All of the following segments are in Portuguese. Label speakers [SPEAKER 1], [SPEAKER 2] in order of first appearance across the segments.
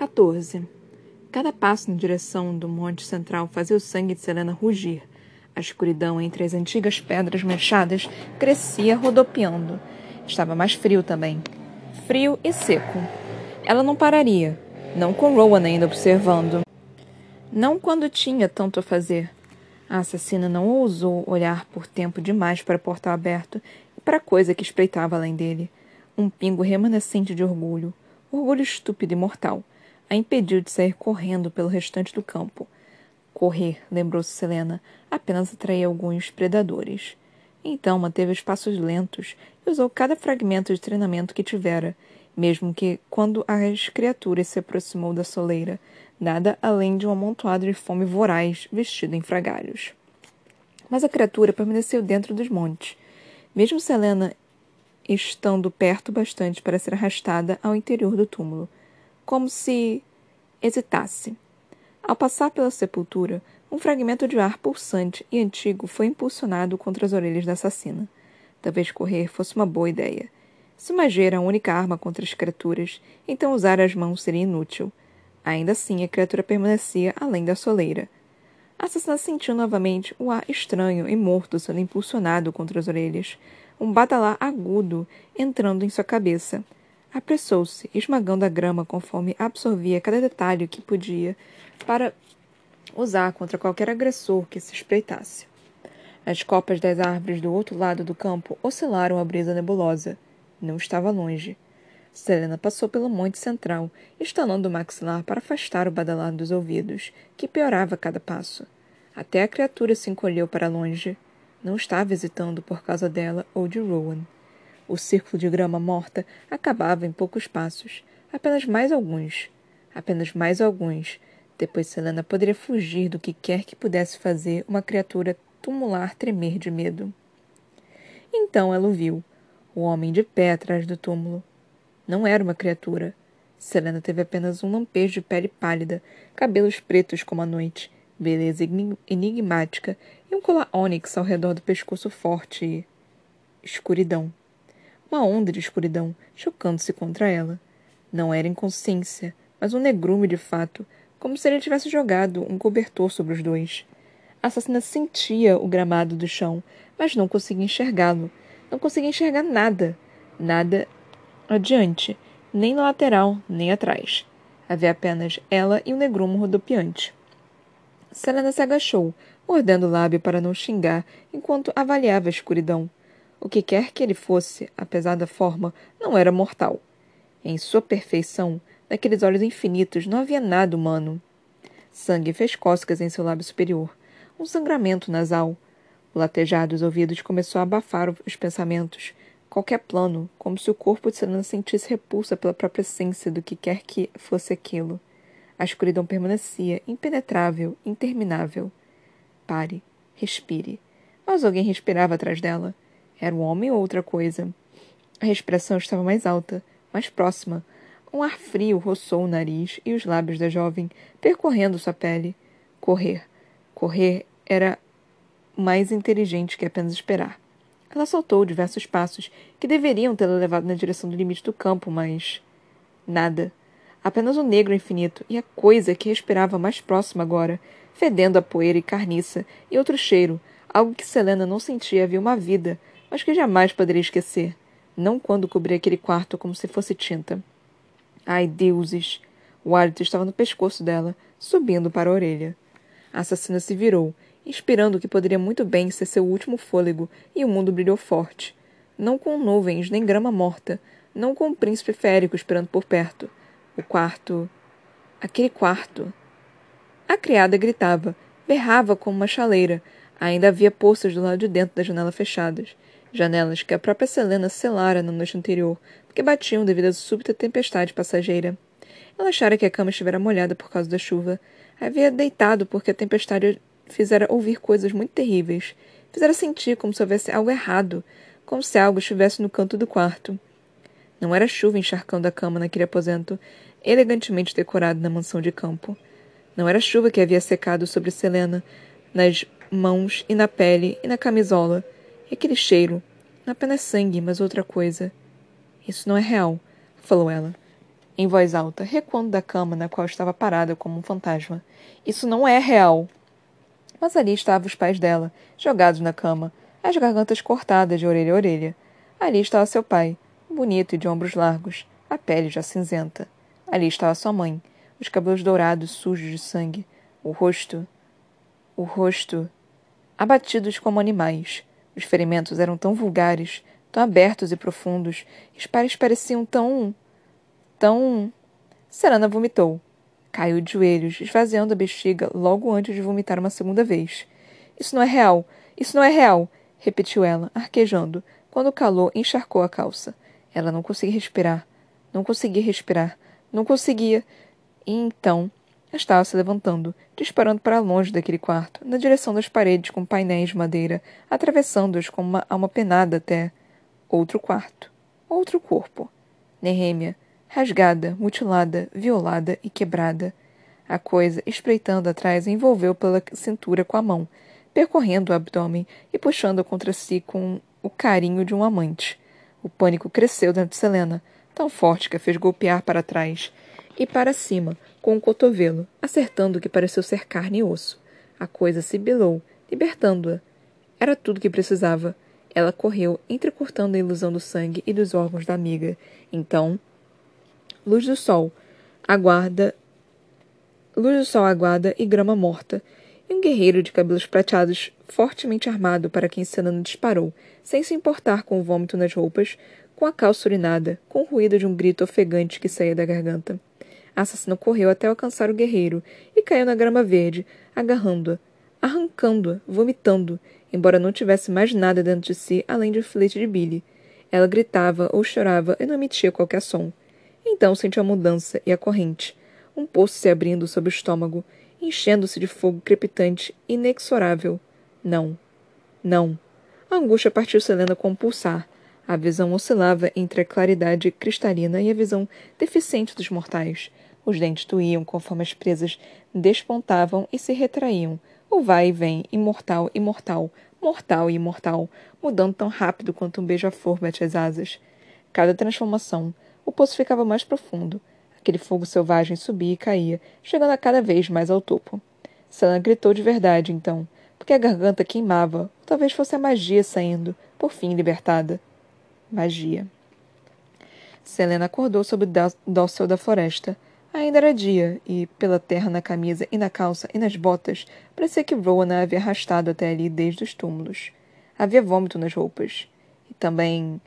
[SPEAKER 1] 14. Cada passo na direção do monte central fazia o sangue de Selena rugir. A escuridão entre as antigas pedras manchadas crescia rodopiando. Estava mais frio também. Frio e seco. Ela não pararia, não com Rowan ainda observando. Não quando tinha tanto a fazer. A assassina não ousou olhar por tempo demais para o portal aberto e para a coisa que espreitava além dele. Um pingo remanescente de orgulho, orgulho estúpido e mortal, a impediu de sair correndo pelo restante do campo. Correr, lembrou-se Selena, apenas atraía alguns predadores. Então manteve os passos lentos e usou cada fragmento de treinamento que tivera, mesmo que, quando as criaturas se aproximou da soleira, nada além de um amontoado de fome voraz vestido em fragalhos. Mas a criatura permaneceu dentro dos montes, mesmo Selena estando perto bastante para ser arrastada ao interior do túmulo, como se hesitasse. Ao passar pela sepultura, um fragmento de ar pulsante e antigo foi impulsionado contra as orelhas da assassina. Talvez correr fosse uma boa ideia. Se magia era a única arma contra as criaturas, então usar as mãos seria inútil. Ainda assim, a criatura permanecia além da soleira. A assassina sentiu novamente o ar estranho e morto sendo impulsionado contra as orelhas, um badalar agudo entrando em sua cabeça. Apressou-se, esmagando a grama conforme absorvia cada detalhe que podia para usar contra qualquer agressor que se espreitasse. As copas das árvores do outro lado do campo oscilaram a brisa nebulosa. Não estava longe. Selena passou pelo monte central, estalando o maxilar para afastar o badalar dos ouvidos, que piorava a cada passo. Até a criatura se encolheu para longe. Não estava hesitando por causa dela ou de Rowan. O círculo de grama morta acabava em poucos passos. Apenas mais alguns. Apenas mais alguns. Depois Selena poderia fugir do que quer que pudesse fazer uma criatura tumular tremer de medo. Então ela o viu. O homem de pé atrás do túmulo. Não era uma criatura. Selena teve apenas um lampejo de pele pálida, cabelos pretos como a noite, beleza enigmática e um colar ônix ao redor do pescoço forte e. escuridão. Uma onda de escuridão chocando-se contra ela. Não era inconsciência, mas um negrume de fato, como se ele tivesse jogado um cobertor sobre os dois. A assassina sentia o gramado do chão, mas não conseguia enxergá-lo. Não conseguia enxergar nada. Nada adiante, nem na lateral, nem atrás. Havia apenas ela e o um negrumo rodopiante. Selena se agachou, mordendo o lábio para não xingar, enquanto avaliava a escuridão. O que quer que ele fosse, apesar da forma, não era mortal. Em sua perfeição, naqueles olhos infinitos, não havia nada humano. Sangue fez cócegas em seu lábio superior, um sangramento nasal. O latejar dos ouvidos começou a abafar os pensamentos, qualquer plano, como se o corpo de Selena sentisse repulsa pela própria essência do que quer que fosse aquilo. A escuridão permanecia, impenetrável, interminável. Pare. Respire. Mas alguém respirava atrás dela. Era um homem ou outra coisa? A respiração estava mais alta, mais próxima. Um ar frio roçou o nariz e os lábios da jovem, percorrendo sua pele. Correr. Correr era mais inteligente que apenas esperar. Ela saltou diversos passos que deveriam tê-la levado na direção do limite do campo, mas. Nada. Apenas o negro infinito e a coisa que respirava mais próxima agora, fedendo a poeira e carniça, e outro cheiro, algo que Selena não sentia havia uma vida, mas que jamais poderia esquecer. Não quando cobria aquele quarto como se fosse tinta. Ai, deuses! O hálito estava no pescoço dela, subindo para a orelha. A assassina se virou inspirando o que poderia muito bem ser seu último fôlego, e o mundo brilhou forte. Não com nuvens nem grama morta, não com o um príncipe férico esperando por perto. O quarto. Aquele quarto. A criada gritava, berrava como uma chaleira. Ainda havia poças do lado de dentro das janelas fechadas. Janelas que a própria Selena selara na noite anterior, porque batiam devido à súbita tempestade passageira. Ela achara que a cama estivera molhada por causa da chuva. Havia deitado porque a tempestade fizera ouvir coisas muito terríveis. Fizera sentir como se houvesse algo errado, como se algo estivesse no canto do quarto. Não era chuva encharcando a cama naquele aposento, elegantemente decorado na mansão de campo. Não era chuva que havia secado sobre Selena, nas mãos e na pele e na camisola. E aquele cheiro, não apenas sangue, mas outra coisa. Isso não é real, falou ela. em voz alta, recuando da cama na qual estava parada como um fantasma. Isso não é real. Mas ali estavam os pais dela, jogados na cama, as gargantas cortadas de orelha a orelha. Ali estava seu pai, bonito e de ombros largos, a pele já cinzenta. Ali estava sua mãe, os cabelos dourados sujos de sangue, o rosto. o rosto. abatidos como animais. Os ferimentos eram tão vulgares, tão abertos e profundos, os pais pareciam tão. tão. Serana vomitou. Caiu de joelhos, esvaziando a bexiga logo antes de vomitar uma segunda vez. Isso não é real! Isso não é real! repetiu ela, arquejando, quando o calor encharcou a calça. Ela não conseguia respirar. Não conseguia respirar. Não conseguia. E então estava se levantando, disparando para longe daquele quarto, na direção das paredes com painéis de madeira, atravessando-as com uma alma penada até outro quarto, outro corpo. Nehêmia, rasgada, mutilada, violada e quebrada. A coisa, espreitando atrás, envolveu pela cintura com a mão, percorrendo o abdômen e puxando contra si com o carinho de um amante. O pânico cresceu dentro de Selena, tão forte que a fez golpear para trás e para cima, com o cotovelo, acertando o que pareceu ser carne e osso. A coisa sibilou, libertando-a. Era tudo que precisava. Ela correu, entrecortando a ilusão do sangue e dos órgãos da amiga. Então, luz do sol, aguarda, luz do sol aguada e grama morta, e um guerreiro de cabelos prateados, fortemente armado para quem Senano disparou, sem se importar com o vômito nas roupas, com a calça urinada, com o ruído de um grito ofegante que saía da garganta. A assassina correu até alcançar o guerreiro e caiu na grama verde, agarrando-a, arrancando-a, vomitando, embora não tivesse mais nada dentro de si além de um filete de bile. Ela gritava ou chorava e não emitia qualquer som. Então sentiu a mudança e a corrente, um poço se abrindo sob o estômago, enchendo-se de fogo crepitante, inexorável. Não. Não. A angústia partiu Selena com um pulsar. A visão oscilava entre a claridade cristalina e a visão deficiente dos mortais. Os dentes doíam conforme as presas despontavam e se retraíam. O vai e vem, imortal, imortal, mortal e imortal, mudando tão rápido quanto um beija-flor bate as asas. Cada transformação, o poço ficava mais profundo. Aquele fogo selvagem subia e caía, chegando a cada vez mais ao topo. Sana gritou de verdade, então, porque a garganta queimava, ou talvez fosse a magia saindo, por fim libertada. Magia. Selena acordou sob o dócil da floresta. Ainda era dia, e, pela terra na camisa e na calça e nas botas, parecia que Rowan a havia arrastado até ali desde os túmulos. Havia vômito nas roupas. E também.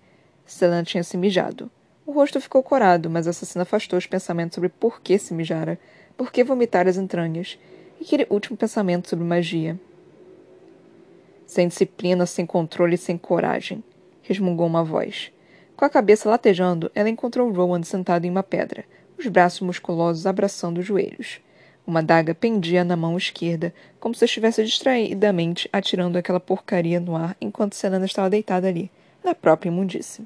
[SPEAKER 1] Selena tinha se mijado. O rosto ficou corado, mas a assassina afastou os pensamentos sobre por que se mijara, por que vomitar as entranhas, e aquele último pensamento sobre magia. Sem disciplina, sem controle, sem coragem, resmungou uma voz. Com a cabeça latejando, ela encontrou Rowan sentado em uma pedra, os braços musculosos abraçando os joelhos. Uma daga pendia na mão esquerda, como se estivesse distraidamente atirando aquela porcaria no ar enquanto Selena estava deitada ali, na própria imundície.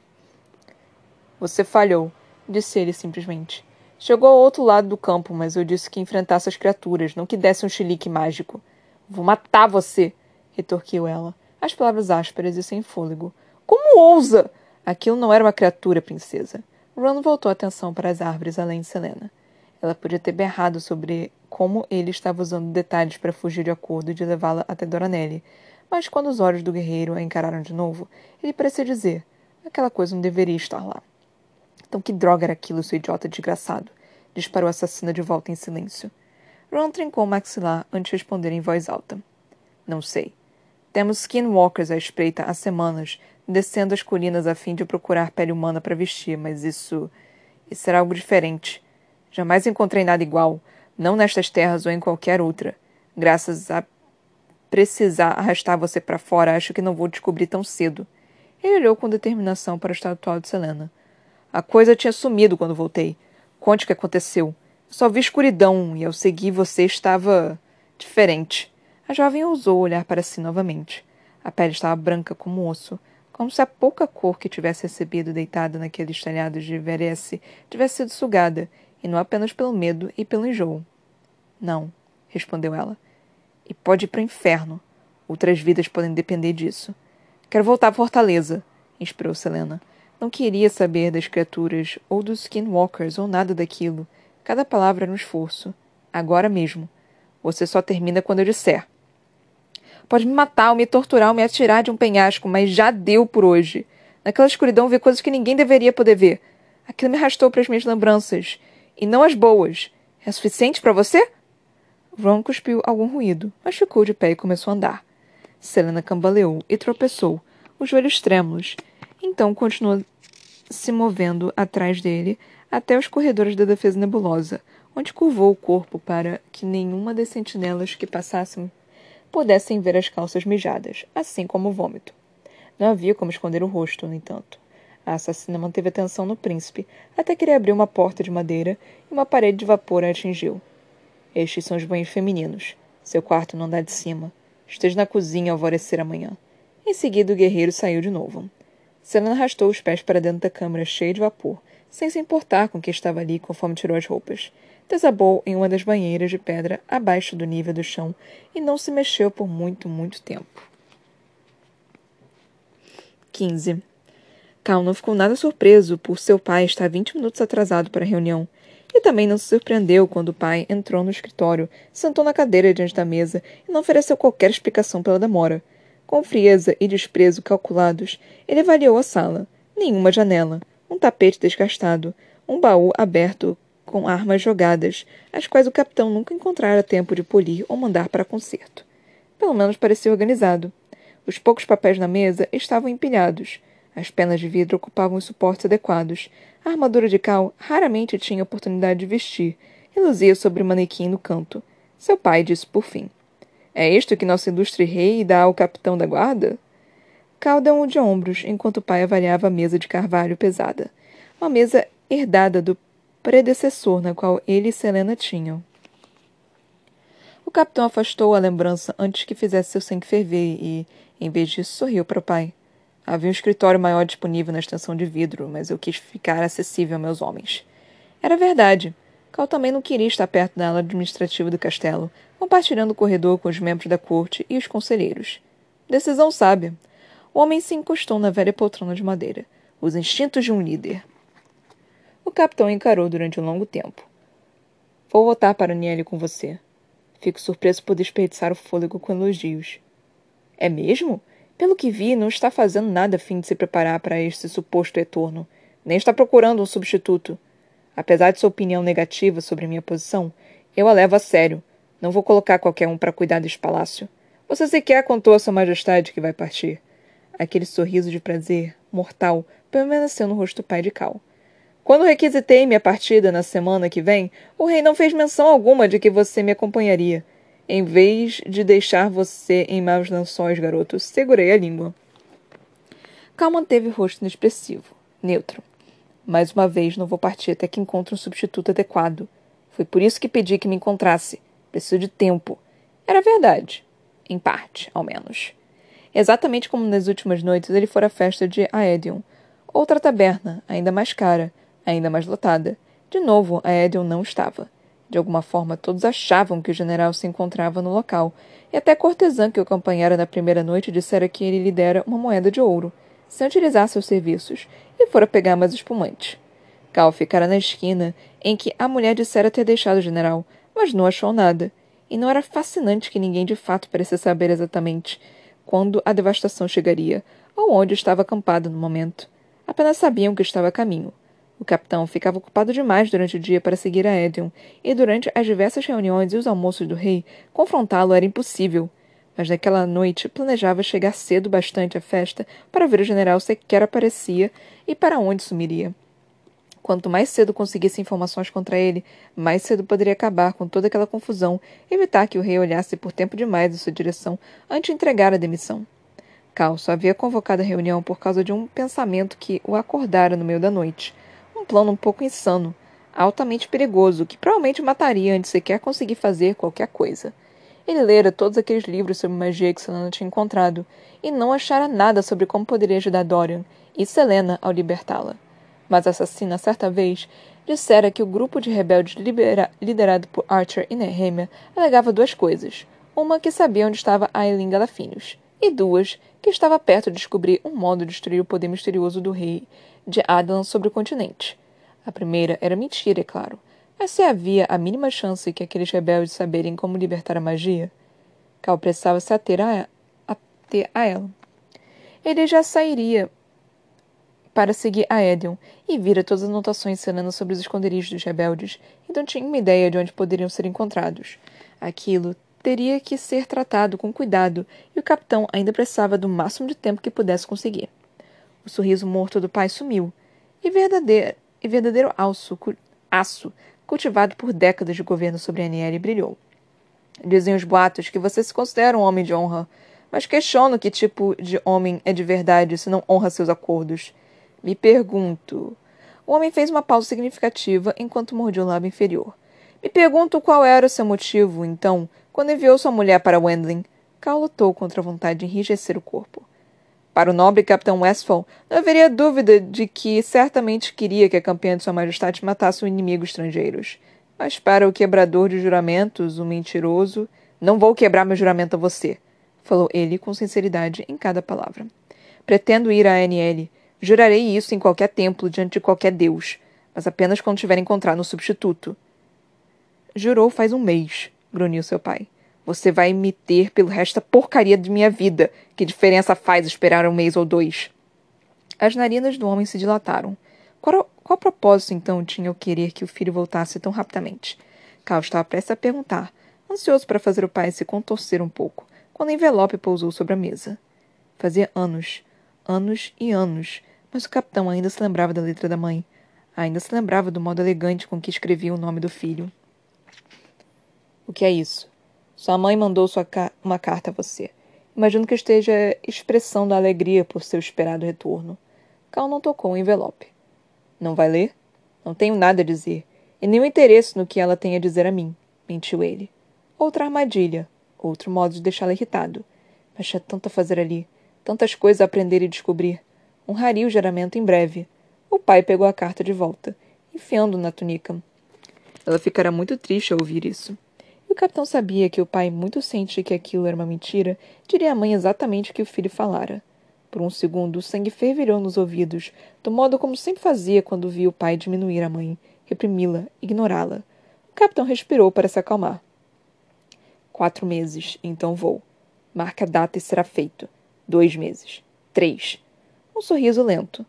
[SPEAKER 1] Você falhou, disse ele simplesmente. Chegou ao outro lado do campo, mas eu disse que enfrentasse as criaturas, não que desse um chilique mágico. Vou matar você, retorquiu ela, as palavras ásperas e sem fôlego. Como ousa? Aquilo não era uma criatura, princesa. Ron voltou a atenção para as árvores além de Selena. Ela podia ter berrado sobre como ele estava usando detalhes para fugir de acordo e de levá-la até Doranelli, mas quando os olhos do guerreiro a encararam de novo, ele parecia dizer: aquela coisa não deveria estar lá. Então que droga era aquilo, seu idiota desgraçado? Disparou a assassina de volta em silêncio. Ron trincou o maxilar antes de responder em voz alta. Não sei. Temos skinwalkers à espreita há semanas, descendo as colinas a fim de procurar pele humana para vestir, mas isso. Isso era algo diferente. Jamais encontrei nada igual, não nestas terras ou em qualquer outra. Graças a precisar arrastar você para fora, acho que não vou descobrir tão cedo. Ele olhou com determinação para o estado atual de Selena. A coisa tinha sumido quando voltei. Conte o que aconteceu. só vi escuridão e ao seguir você estava. diferente. A jovem ousou olhar para si novamente. A pele estava branca como osso, como se a pouca cor que tivesse recebido deitada naqueles telhados de Veresse tivesse sido sugada, e não apenas pelo medo e pelo enjoo. Não, respondeu ela. E pode ir para o inferno. Outras vidas podem depender disso. Quero voltar à fortaleza, inspirou Selena. Não queria saber das criaturas, ou dos skinwalkers, ou nada daquilo. Cada palavra era um esforço. Agora mesmo. Você só termina quando eu disser. Pode me matar, ou me torturar, ou me atirar de um penhasco, mas já deu por hoje. Naquela escuridão vi coisas que ninguém deveria poder ver. Aquilo me arrastou para as minhas lembranças. E não as boas. É suficiente para você? Ron cuspiu algum ruído, mas ficou de pé e começou a andar. Selena cambaleou e tropeçou, os joelhos trêmulos. Então continuou se movendo atrás dele até os corredores da defesa nebulosa, onde curvou o corpo para que nenhuma das sentinelas que passassem pudessem ver as calças mijadas, assim como o vômito. Não havia como esconder o rosto, no entanto. A assassina manteve atenção no príncipe até que ele abriu uma porta de madeira e uma parede de vapor a atingiu. Estes são os banhos femininos. Seu quarto no andar de cima. Esteja na cozinha ao alvorecer amanhã. Em seguida, o guerreiro saiu de novo. Selena arrastou os pés para dentro da câmara cheia de vapor, sem se importar com o que estava ali conforme tirou as roupas. Desabou em uma das banheiras de pedra abaixo do nível do chão e não se mexeu por muito, muito tempo. 15. Cal não ficou nada surpreso por seu pai estar 20 minutos atrasado para a reunião. E também não se surpreendeu quando o pai entrou no escritório, sentou na cadeira diante da mesa e não ofereceu qualquer explicação pela demora. Com frieza e desprezo calculados, ele avaliou a sala. Nenhuma janela, um tapete desgastado, um baú aberto com armas jogadas, as quais o capitão nunca encontrara tempo de polir ou mandar para conserto. Pelo menos parecia organizado. Os poucos papéis na mesa estavam empilhados. As penas de vidro ocupavam os suportes adequados. A armadura de cal raramente tinha oportunidade de vestir e luzia sobre o manequim no canto. Seu pai disse por fim. É isto que nosso ilustre rei dá ao capitão da guarda? Cal deu de ombros enquanto o pai avaliava a mesa de carvalho pesada. Uma mesa herdada do predecessor na qual ele e Selena tinham. O capitão afastou a lembrança antes que fizesse seu sangue ferver e, em vez disso, sorriu para o pai. Havia um escritório maior disponível na extensão de vidro, mas eu quis ficar acessível a meus homens. Era verdade. Cal também não queria estar perto da ala administrativa do castelo, compartilhando o corredor com os membros da corte e os conselheiros. Decisão sábia. O homem se encostou na velha poltrona de madeira. Os instintos de um líder. O capitão encarou durante um longo tempo. Vou voltar para Niele com você. Fico surpreso por desperdiçar o fôlego com elogios. É mesmo? Pelo que vi, não está fazendo nada a fim de se preparar para este suposto retorno, nem está procurando um substituto. Apesar de sua opinião negativa sobre minha posição, eu a levo a sério. Não vou colocar qualquer um para cuidar deste palácio. Você sequer contou a Sua Majestade que vai partir. Aquele sorriso de prazer, mortal, permaneceu no rosto do pai de Cal. Quando requisitei minha partida na semana que vem, o rei não fez menção alguma de que você me acompanharia. Em vez de deixar você em maus lençóis, garoto, segurei a língua. Cal manteve o rosto inexpressivo, neutro. Mais uma vez, não vou partir até que encontre um substituto adequado. Foi por isso que pedi que me encontrasse. Preciso de tempo. Era verdade. Em parte, ao menos. Exatamente como nas últimas noites, ele fora à festa de Aedion. Outra taberna, ainda mais cara, ainda mais lotada. De novo, Aedion não estava. De alguma forma, todos achavam que o general se encontrava no local, e até a cortesã que o acompanhara na primeira noite dissera que ele lhe dera uma moeda de ouro, sem utilizar seus serviços, e fora pegar mais espumante. Cal ficara na esquina em que a mulher dissera ter deixado o general, mas não achou nada, e não era fascinante que ninguém de fato parecesse saber exatamente quando a devastação chegaria, ou onde estava acampado no momento. Apenas sabiam que estava a caminho. O capitão ficava ocupado demais durante o dia para seguir a Edion, e durante as diversas reuniões e os almoços do rei, confrontá-lo era impossível. Mas naquela noite planejava chegar cedo bastante à festa para ver o general sequer aparecia e para onde sumiria. Quanto mais cedo conseguisse informações contra ele, mais cedo poderia acabar com toda aquela confusão evitar que o rei olhasse por tempo demais em sua direção antes de entregar a demissão. Cal só havia convocado a reunião por causa de um pensamento que o acordara no meio da noite – plano um pouco insano, altamente perigoso, que provavelmente mataria antes sequer conseguir fazer qualquer coisa. Ele lera todos aqueles livros sobre magia que Selena tinha encontrado, e não achara nada sobre como poderia ajudar Dorian e Selena ao libertá-la. Mas a assassina, certa vez, dissera que o grupo de rebeldes liderado por Archer e Nehemia alegava duas coisas. Uma, que sabia onde estava Aileen Galafinius, e duas, que estava perto de descobrir um modo de destruir o poder misterioso do rei de Adan sobre o continente. A primeira era mentira, é claro. Mas se havia a mínima chance que aqueles rebeldes saberem como libertar a magia, Cal precisava-se ater a, ater a ela. Ele já sairia para seguir a Edion e vira todas as anotações cenando sobre os esconderijos dos rebeldes, então tinha uma ideia de onde poderiam ser encontrados. Aquilo teria que ser tratado com cuidado e o capitão ainda precisava do máximo de tempo que pudesse conseguir. O sorriso morto do pai sumiu e verdadeiro, e verdadeiro aço, aço cultivado por décadas de governo sobre Aniele brilhou. Dizem os boatos que você se considera um homem de honra, mas questiono que tipo de homem é de verdade se não honra seus acordos. Me pergunto. O homem fez uma pausa significativa enquanto mordia o lábio inferior. Me pergunto qual era o seu motivo, então, quando enviou sua mulher para Wendling. Cal lutou contra a vontade de enrijecer o corpo. Para o nobre capitão Westphal, não haveria dúvida de que certamente queria que a campanha de Sua Majestade matasse um inimigo estrangeiros. Mas para o quebrador de juramentos, o mentiroso, não vou quebrar meu juramento a você, falou ele com sinceridade em cada palavra. Pretendo ir a NL, Jurarei isso em qualquer templo, diante de qualquer deus, mas apenas quando tiver encontrado um substituto. Jurou faz um mês, grunhiu seu pai. Você vai me ter pelo resto da porcaria de minha vida. Que diferença faz esperar um mês ou dois? As narinas do homem se dilataram. Qual, qual propósito, então, tinha o querer que o filho voltasse tão rapidamente? Cal estava prestes a perguntar, ansioso para fazer o pai se contorcer um pouco, quando o envelope pousou sobre a mesa. Fazia anos, anos e anos, mas o capitão ainda se lembrava da letra da mãe. Ainda se lembrava do modo elegante com que escrevia o nome do filho. O que é isso? Sua mãe mandou sua ca uma carta a você. Imagino que esteja expressando a alegria por seu esperado retorno. Cal não tocou o envelope. Não vai ler? Não tenho nada a dizer. E nenhum interesse no que ela tem a dizer a mim, mentiu ele. Outra armadilha. Outro modo de deixá-la irritado. Mas tinha tanto a fazer ali. Tantas coisas a aprender e descobrir. Honraria o juramento em breve. O pai pegou a carta de volta, enfiando na túnica. Ela ficará muito triste ao ouvir isso. E o capitão sabia que o pai, muito ciente que aquilo era uma mentira, diria à mãe exatamente o que o filho falara. Por um segundo, o sangue fervilhou nos ouvidos, do modo como sempre fazia quando via o pai diminuir a mãe, reprimi-la, ignorá-la. O capitão respirou para se acalmar. Quatro meses, então vou. Marque a data e será feito. Dois meses. Três. Um sorriso lento.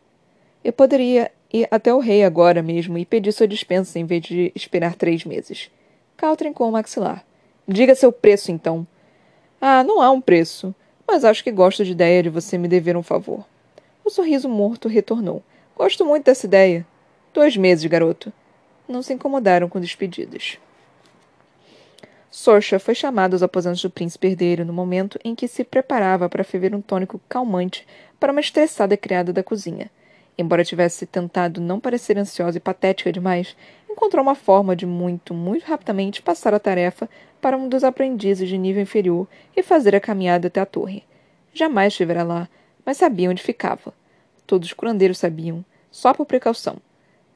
[SPEAKER 1] Eu poderia ir até o rei agora mesmo e pedir sua dispensa em vez de esperar três meses. Cal trincou o maxilar. Diga seu preço, então. Ah, não há um preço, mas acho que gosto de ideia de você me dever um favor. O sorriso morto retornou. Gosto muito dessa ideia. Dois meses, garoto. Não se incomodaram com despedidas. Sorcha foi chamado aos aposentos do príncipe herdeiro no momento em que se preparava para ferver um tônico calmante para uma estressada criada da cozinha. Embora tivesse tentado não parecer ansiosa e patética demais, encontrou uma forma de muito, muito rapidamente passar a tarefa para um dos aprendizes de nível inferior e fazer a caminhada até a torre. Jamais estivera lá, mas sabia onde ficava. Todos os curandeiros sabiam, só por precaução.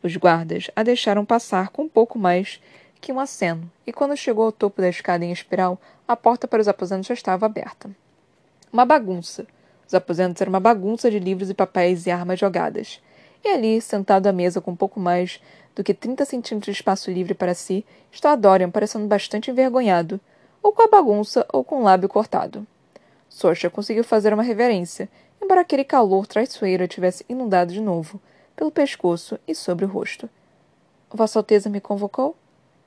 [SPEAKER 1] Os guardas a deixaram passar com um pouco mais que um aceno, e quando chegou ao topo da escada em espiral, a porta para os aposentos já estava aberta. Uma bagunça. Os aposentos eram uma bagunça de livros e papéis e armas jogadas. E ali, sentado à mesa com um pouco mais do que trinta centímetros de espaço livre para si, estava Dorian parecendo bastante envergonhado, ou com a bagunça ou com o lábio cortado. Sorcha conseguiu fazer uma reverência, embora aquele calor traiçoeiro tivesse inundado de novo, pelo pescoço e sobre o rosto. Vossa Alteza me convocou?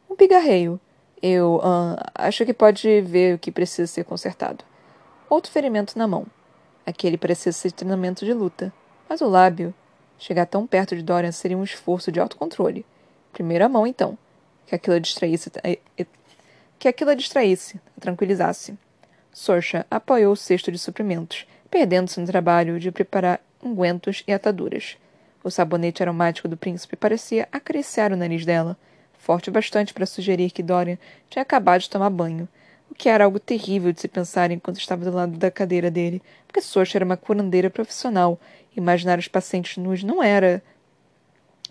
[SPEAKER 1] Um pigarreio. Eu uh, acho que pode ver o que precisa ser consertado. Outro ferimento na mão. Aquele parecia ser treinamento de luta. Mas o lábio. Chegar tão perto de Dorian seria um esforço de autocontrole. Primeiro a mão, então. Que aquilo a distraísse. Que aquilo a distraísse, a tranquilizasse. Sorcha apoiou o cesto de suprimentos, perdendo-se no trabalho de preparar ungüentos e ataduras. O sabonete aromático do príncipe parecia acariciar o nariz dela, forte bastante para sugerir que Dorian tinha acabado de tomar banho, o que era algo terrível de se pensar enquanto estava do lado da cadeira dele, porque Socha era uma curandeira profissional imaginar os pacientes nus não era.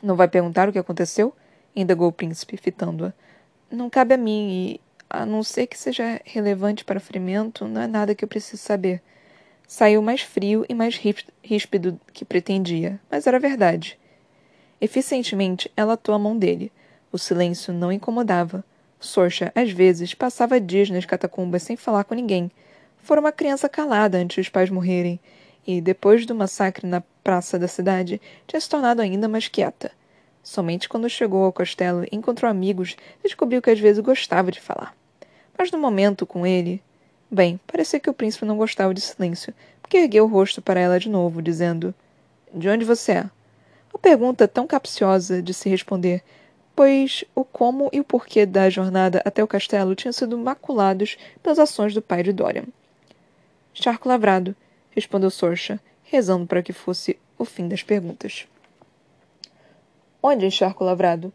[SPEAKER 1] Não vai perguntar o que aconteceu? indagou o príncipe, fitando-a. Não cabe a mim e, a não ser que seja relevante para o ferimento, não é nada que eu preciso saber. Saiu mais frio e mais ríspido que pretendia, mas era verdade. Eficientemente, ela atou a mão dele. O silêncio não incomodava. Sorcha, às vezes, passava dias nas catacumbas sem falar com ninguém. Fora uma criança calada antes os pais morrerem, e, depois do massacre na praça da cidade, tinha se tornado ainda mais quieta. Somente quando chegou ao castelo e encontrou amigos, descobriu que às vezes gostava de falar. Mas no momento com ele. Bem, parecia que o príncipe não gostava de silêncio, porque ergueu o rosto para ela de novo, dizendo: De onde você é? Uma pergunta tão capciosa de se responder, pois o como e o porquê da jornada até o castelo tinham sido maculados pelas ações do pai de Dorian. Charco lavrado, respondeu Sorcha, rezando para que fosse o fim das perguntas. Onde encharco lavrado?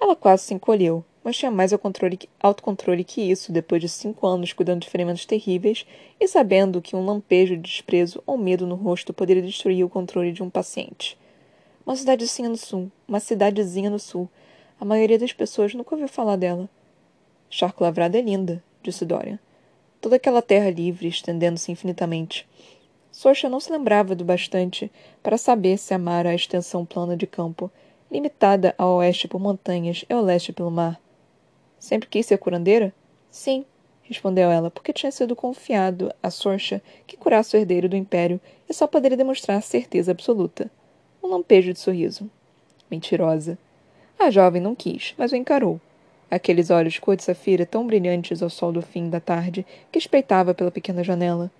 [SPEAKER 1] Ela quase se encolheu, mas tinha mais autocontrole que isso depois de cinco anos cuidando de ferimentos terríveis e sabendo que um lampejo de desprezo ou medo no rosto poderia destruir o controle de um paciente. Uma cidadezinha no sul, uma cidadezinha no sul. A maioria das pessoas nunca ouviu falar dela. Charco lavrado é linda, disse Dorian. Toda aquela terra livre, estendendo-se infinitamente. Sorcha não se lembrava do bastante para saber se amara a extensão plana de campo limitada ao oeste por montanhas e ao leste pelo mar. Sempre quis ser curandeira? Sim, respondeu ela, porque tinha sido confiado a Sorcha que curasse o herdeiro do império e só poderia demonstrar certeza absoluta. Um lampejo de sorriso. Mentirosa. A jovem não quis, mas o encarou. Aqueles olhos cor de safira tão brilhantes ao sol do fim da tarde que espreitava pela pequena janela.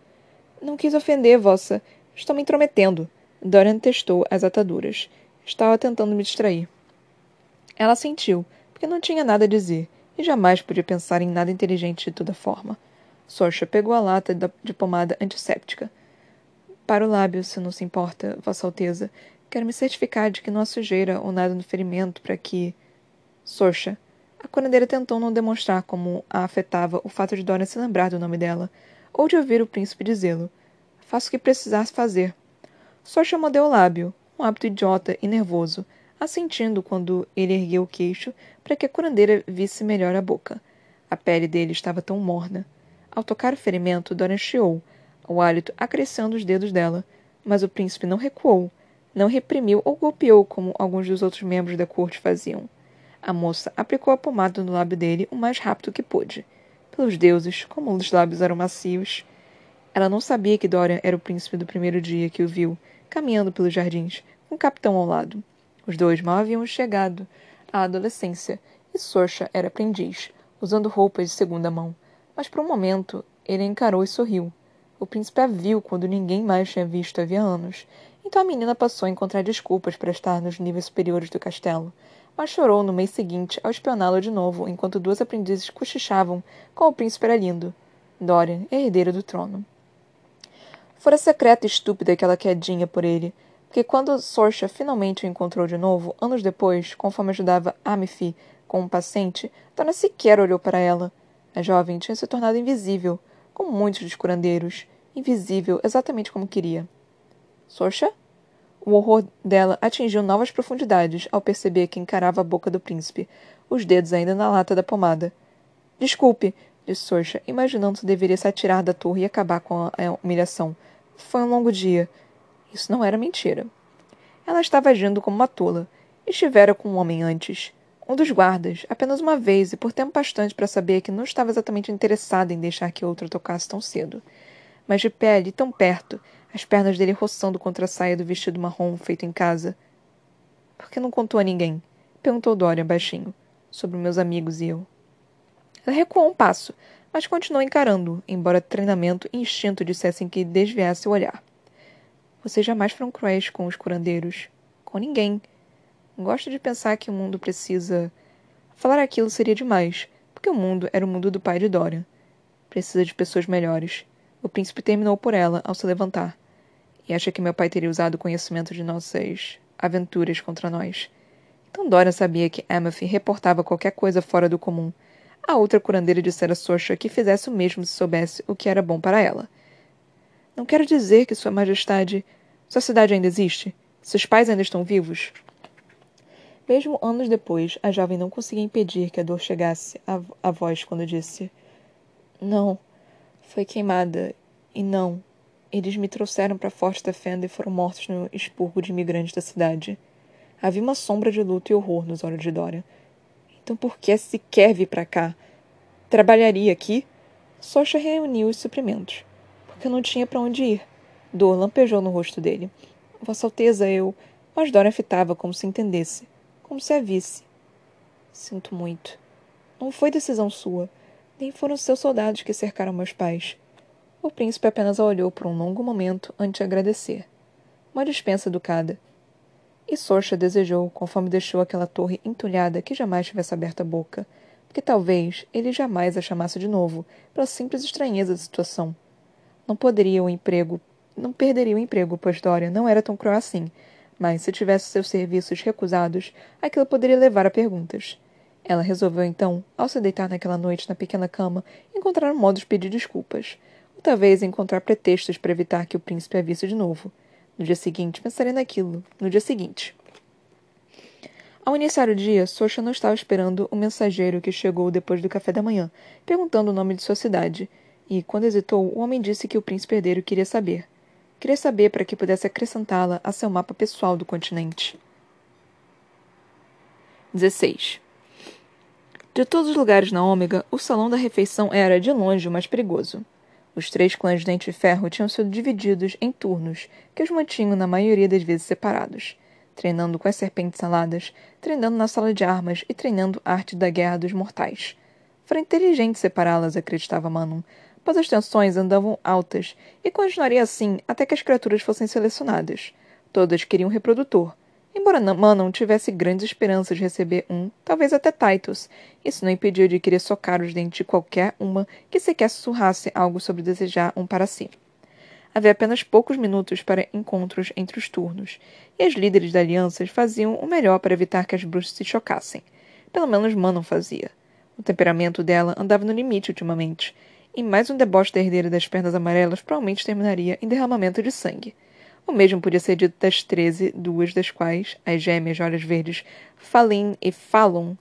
[SPEAKER 1] Não quis ofender, vossa. Estou me intrometendo. Dorian testou as ataduras. Estava tentando me distrair. Ela sentiu, porque não tinha nada a dizer, e jamais podia pensar em nada inteligente de toda forma. Sorcha pegou a lata de pomada antisséptica. Para o lábio, se não se importa, Vossa Alteza. Quero me certificar de que não há sujeira ou nada no ferimento para que. Sorcha. A curandeira tentou não demonstrar como a afetava o fato de Dora se lembrar do nome dela, ou de ouvir o príncipe dizê-lo. Faço o que precisasse fazer. Sorcha mordeu o lábio, um hábito idiota e nervoso, assentindo quando ele ergueu o queixo para que a curandeira visse melhor a boca. A pele dele estava tão morna. Ao tocar o ferimento, Dorian chiou, o hálito acrescendo os dedos dela, mas o príncipe não recuou, não reprimiu ou golpeou como alguns dos outros membros da corte faziam. A moça aplicou a pomada no lábio dele o mais rápido que pôde. Pelos deuses, como os lábios eram macios. Ela não sabia que Dorian era o príncipe do primeiro dia que o viu, caminhando pelos jardins, com o capitão ao lado. Os dois mal haviam chegado à adolescência, e Sorcha era aprendiz, usando roupas de segunda mão. Mas por um momento ele encarou e sorriu. O príncipe a viu quando ninguém mais tinha visto havia anos. Então a menina passou a encontrar desculpas para estar nos níveis superiores do castelo, mas chorou no mês seguinte ao espioná-lo de novo, enquanto duas aprendizes cochichavam como o príncipe era lindo. Dorian, herdeira do trono. Fora secreta e estúpida aquela quedinha por ele, porque quando Sorcha finalmente o encontrou de novo, anos depois, conforme ajudava Amifi com um paciente, Dona sequer olhou para ela. A jovem tinha se tornado invisível, como muitos dos curandeiros, invisível exatamente como queria. Sorcha? O horror dela atingiu novas profundidades ao perceber que encarava a boca do príncipe, os dedos ainda na lata da pomada. Desculpe, disse Sorcha, imaginando se deveria se atirar da torre e acabar com a humilhação. Foi um longo dia. Isso não era mentira. Ela estava agindo como uma tola. Estivera com um homem antes. Um dos guardas, apenas uma vez e por tempo bastante para saber que não estava exatamente interessada em deixar que outro tocasse tão cedo. Mas de pele, tão perto, as pernas dele roçando contra a saia do vestido marrom feito em casa. Por que não contou a ninguém? Perguntou Dorian baixinho. Sobre meus amigos e eu. Ela recuou um passo, mas continuou encarando, embora treinamento e instinto dissessem que desviasse o olhar. Vocês jamais foram cruéis com os curandeiros. Com ninguém. Gosto de pensar que o mundo precisa. Falar aquilo seria demais, porque o mundo era o mundo do pai de Dorian. Precisa de pessoas melhores. O príncipe terminou por ela ao se levantar. E acha que meu pai teria usado o conhecimento de nossas aventuras contra nós. Então Dorian sabia que Amethy reportava qualquer coisa fora do comum a outra curandeira dissera a Sorcha que fizesse o mesmo se soubesse o que era bom para ela. Não quero dizer que Sua Majestade. Sua cidade ainda existe? Seus pais ainda estão vivos? Mesmo anos depois, a jovem não conseguia impedir que a dor chegasse à, à voz quando disse: Não, foi queimada. E não, Eles me trouxeram para Forte Fenda e foram mortos no expurgo de imigrantes da cidade. Havia uma sombra de luto e horror nos olhos de Dora. Então por que sequer vir para cá? Trabalharia aqui? Socha reuniu os suprimentos. Porque não tinha para onde ir. Dor lampejou no rosto dele. Vossa Alteza, eu. Mas Dora fitava como se entendesse, como se a visse. Sinto muito. Não foi decisão sua, nem foram seus soldados que cercaram meus pais. O príncipe apenas a olhou por um longo momento antes de agradecer. Uma dispensa educada. E Sorcha desejou, conforme deixou aquela torre entulhada, que jamais tivesse aberto a boca, porque talvez ele jamais a chamasse de novo, pela simples estranheza da situação. Não poderia o emprego, não perderia o emprego, pois Dória não era tão cruel assim, mas se tivesse seus serviços recusados, aquilo poderia levar a perguntas. Ela resolveu então, ao se deitar naquela noite na pequena cama, encontrar um modo de pedir desculpas, ou talvez encontrar pretextos para evitar que o príncipe a visse de novo. No dia seguinte, pensaria naquilo. No dia seguinte. Ao iniciar o dia, Socha não estava esperando o mensageiro que chegou depois do café da manhã, perguntando o nome de sua cidade. E, quando hesitou, o homem disse que o príncipe herdeiro queria saber. Queria saber para que pudesse acrescentá-la a seu mapa pessoal do continente. 16. De todos os lugares na Ômega, o salão da refeição era, de longe, o mais perigoso. Os três clãs de Dente de Ferro tinham sido divididos em turnos, que os mantinham na maioria das vezes separados, treinando com as serpentes aladas, treinando na sala de armas e treinando a arte da guerra dos mortais. Foi inteligente separá-las, acreditava Manon, pois as tensões andavam altas e continuaria assim até que as criaturas fossem selecionadas. Todas queriam um reprodutor, Embora Manon tivesse grandes esperanças de receber um, talvez até Titus, isso não impediu de querer socar os dentes de qualquer uma que sequer sussurrasse algo sobre desejar um para si. Havia apenas poucos minutos para encontros entre os turnos, e as líderes da aliança faziam o melhor para evitar que as bruxas se chocassem. Pelo menos Manon fazia. O temperamento dela andava no limite ultimamente, e mais um deboche da herdeira das pernas amarelas provavelmente terminaria em derramamento de sangue. O mesmo podia ser dito das treze, duas das quais, as gêmeas de olhos verdes, Falin e Falon,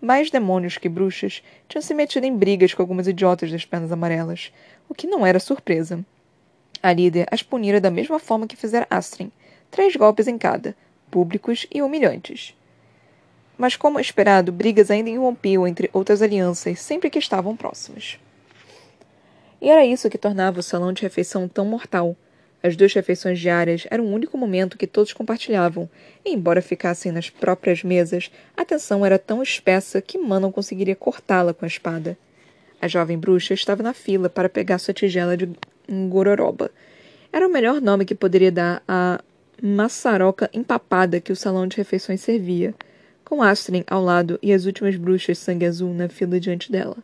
[SPEAKER 1] mais demônios que bruxas, tinham se metido em brigas com algumas idiotas das pernas amarelas, o que não era surpresa. A líder as punira da mesma forma que fizera Astrid, três golpes em cada, públicos e humilhantes. Mas, como esperado, brigas ainda irrompiam entre outras alianças sempre que estavam próximas. E era isso que tornava o salão de refeição tão mortal, as duas refeições diárias eram o único momento que todos compartilhavam, e embora ficassem nas próprias mesas, a tensão era tão espessa que Manon conseguiria cortá-la com a espada. A jovem bruxa estava na fila para pegar sua tigela de gororoba. Era o melhor nome que poderia dar à maçaroca empapada que o salão de refeições servia, com Astrid ao lado e as últimas bruxas sangue azul na fila diante dela.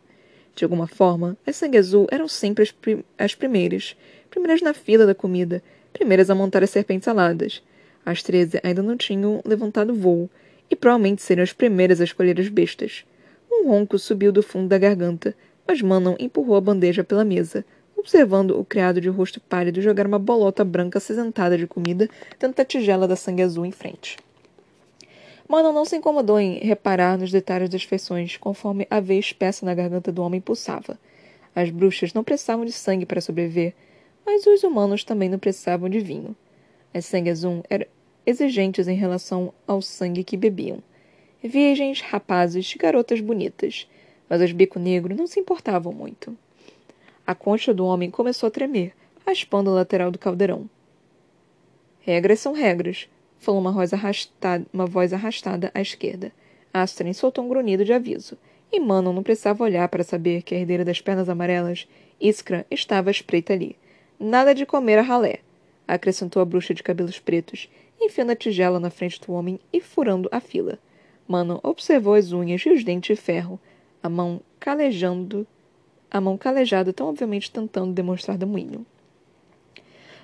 [SPEAKER 1] De alguma forma, as sangue azul eram sempre as, prim as primeiras, primeiras na fila da comida, primeiras a montar as serpentes aladas. As treze ainda não tinham levantado voo, e provavelmente seriam as primeiras a escolher as bestas. Um ronco subiu do fundo da garganta, mas Manon empurrou a bandeja pela mesa, observando o criado de rosto pálido jogar uma bolota branca acinzentada de comida dentro da tigela da sangue azul em frente. Manon não se incomodou em reparar nos detalhes das feições, conforme a veia espessa na garganta do homem pulsava. As bruxas não precisavam de sangue para sobreviver, mas os humanos também não precisavam de vinho. As sangue azul eram exigentes em relação ao sangue que bebiam. Virgens, rapazes, garotas bonitas, mas os bico negro não se importavam muito. A concha do homem começou a tremer, raspando a lateral do caldeirão. Regras são regras, falou uma voz arrastada, uma voz arrastada à esquerda. Astrid soltou um grunhido de aviso, e Manon não precisava olhar para saber que a herdeira das pernas amarelas, Iskra, estava à espreita ali. Nada de comer a ralé, acrescentou a bruxa de cabelos pretos, enfiando a tigela na frente do homem e furando a fila. Mano observou as unhas e os dentes de ferro, a mão calejando, a mão calejada tão obviamente tentando demonstrar domínio.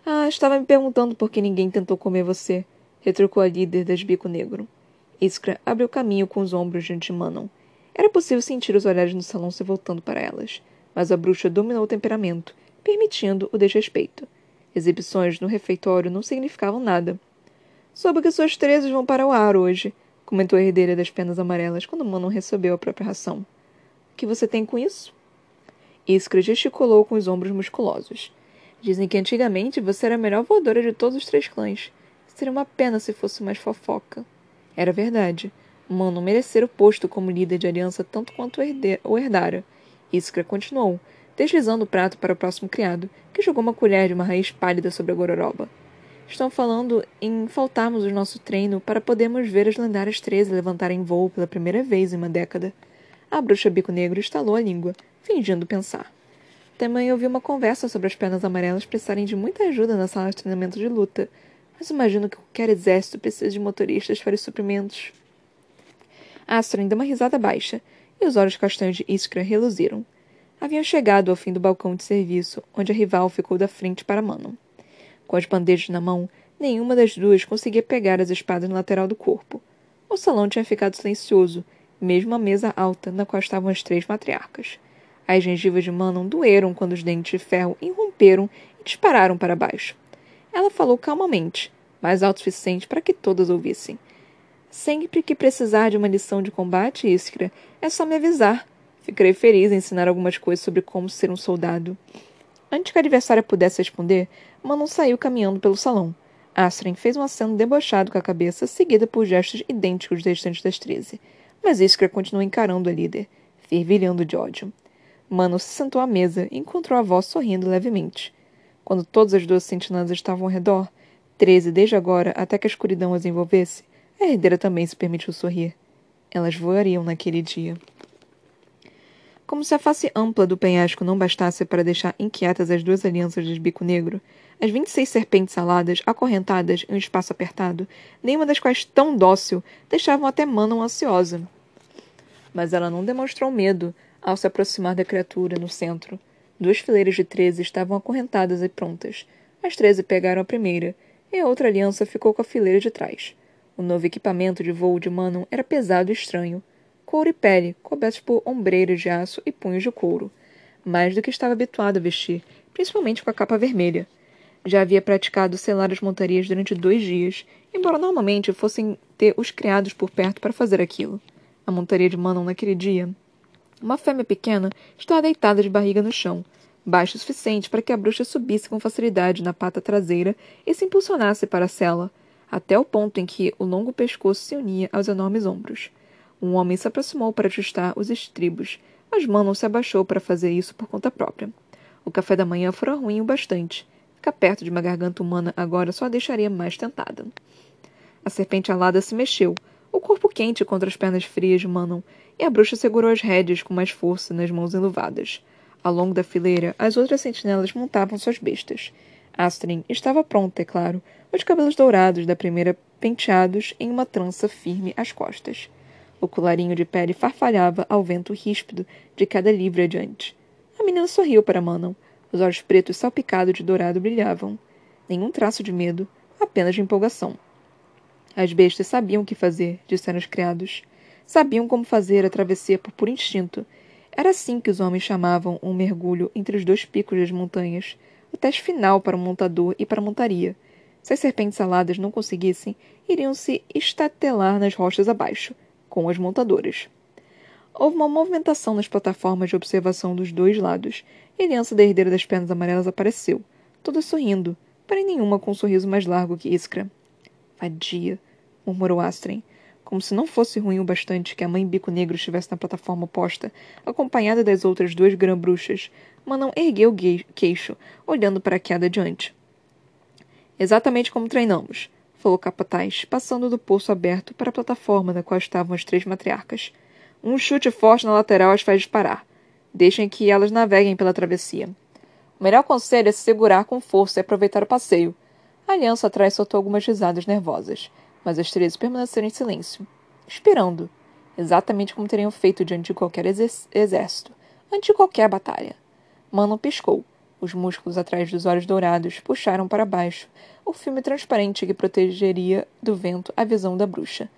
[SPEAKER 1] Ah, estava me perguntando por que ninguém tentou comer você, retrucou a líder das bico negro. Iskra abriu caminho com os ombros de Manon. Era possível sentir os olhares no salão se voltando para elas, mas a bruxa dominou o temperamento permitindo o desrespeito. Exibições no refeitório não significavam nada. Soube que suas trezes vão para o ar hoje, comentou a herdeira das penas amarelas quando Manon recebeu a própria ração. O que você tem com isso? Iskra gesticulou com os ombros musculosos. Dizem que antigamente você era a melhor voadora de todos os três clãs. Seria uma pena se fosse mais fofoca. Era verdade. Mano merecera o posto como líder de aliança tanto quanto o herdara. Iskra continuou, deslizando o prato para o próximo criado, que jogou uma colher de uma raiz pálida sobre a gororoba. Estão falando em faltarmos o nosso treino para podermos ver as lendárias treze levantarem voo pela primeira vez em uma década. A bruxa bico negro estalou a língua, fingindo pensar. Também ouvi uma conversa sobre as pernas amarelas precisarem de muita ajuda na sala de treinamento de luta, mas imagino que qualquer exército precisa de motoristas para os suprimentos. Astrid deu uma risada baixa, e os olhos castanhos de Iskra reluziram. Haviam chegado ao fim do balcão de serviço, onde a rival ficou da frente para Manon. Com as bandejas na mão, nenhuma das duas conseguia pegar as espadas na lateral do corpo. O salão tinha ficado silencioso, mesmo a mesa alta na qual estavam as três matriarcas. As gengivas de Manon doeram quando os dentes de ferro irromperam e dispararam para baixo. Ela falou calmamente, mais alto o suficiente para que todas ouvissem. Sempre que precisar de uma lição de combate, Iskra, é só me avisar. Ficarei feliz em ensinar algumas coisas sobre como ser um soldado. Antes que a adversária pudesse responder, Manon saiu caminhando pelo salão. Astrid fez um aceno debochado com a cabeça, seguida por gestos idênticos dos restantes das treze. Mas Iskra continuou encarando a líder, fervilhando de ódio. Mano se sentou à mesa e encontrou a avó sorrindo levemente. Quando todas as duas sentinelas estavam ao redor, treze desde agora até que a escuridão as envolvesse, a herdeira também se permitiu sorrir. Elas voariam naquele dia. Como se a face ampla do penhasco não bastasse para deixar inquietas as duas alianças de bico negro, as vinte e seis serpentes aladas, acorrentadas em um espaço apertado, nenhuma das quais tão dócil, deixavam até Manon ansiosa. Mas ela não demonstrou medo ao se aproximar da criatura no centro. Duas fileiras de treze estavam acorrentadas e prontas. As treze pegaram a primeira, e a outra aliança ficou com a fileira de trás. O novo equipamento de voo de Manon era pesado e estranho. Couro e pele, cobertos por ombreiras de aço e punhos de couro. Mais do que estava habituado a vestir, principalmente com a capa vermelha. Já havia praticado selar as montarias durante dois dias, embora normalmente fossem ter os criados por perto para fazer aquilo. A montaria de Manon naquele dia. Uma fêmea pequena estava deitada de barriga no chão, baixo o suficiente para que a bruxa subisse com facilidade na pata traseira e se impulsionasse para a cela, até o ponto em que o longo pescoço se unia aos enormes ombros. Um homem se aproximou para ajustar os estribos, mas Manon se abaixou para fazer isso por conta própria. O café da manhã fora ruim o bastante. Ficar perto de uma garganta humana agora só a deixaria mais tentada. A serpente alada se mexeu, o corpo quente contra as pernas frias de Manon, e a bruxa segurou as rédeas com mais força nas mãos enluvadas. Ao longo da fileira, as outras sentinelas montavam suas bestas. Astrid estava pronta, é claro, os cabelos dourados da primeira penteados em uma trança firme às costas. O colarinho de pele farfalhava ao vento ríspido de cada livre adiante. A menina sorriu para Manon. Os olhos pretos salpicados de dourado brilhavam. Nenhum traço de medo, apenas de empolgação. As bestas sabiam o que fazer, disseram os criados. Sabiam como fazer a travessia por puro instinto. Era assim que os homens chamavam um mergulho entre os dois picos das montanhas, o teste final para o montador e para a montaria. Se as serpentes aladas não conseguissem, iriam se estatelar nas rochas abaixo, com as montadoras. Houve uma movimentação nas plataformas de observação dos dois lados, e a aliança da herdeira das pernas amarelas apareceu, toda sorrindo, porém nenhuma com um sorriso mais largo que Iskra. Vadia, murmurou Astrid, como se não fosse ruim o bastante que a mãe bico negro estivesse na plataforma oposta, acompanhada das outras duas grã-bruxas, mas não ergueu o queixo, olhando para a queda adiante. Exatamente como treinamos, falou Capataz, passando do poço aberto para a plataforma na qual estavam as três matriarcas. Um chute forte na lateral as faz disparar. Deixem que elas naveguem pela travessia. O melhor conselho é se segurar com força e aproveitar o passeio. A aliança atrás soltou algumas risadas nervosas, mas as três permaneceram em silêncio, esperando, exatamente como teriam feito diante de qualquer exército, antes de qualquer batalha. Manon piscou os músculos atrás dos olhos dourados puxaram para baixo o filme transparente que protegeria do vento a visão da bruxa.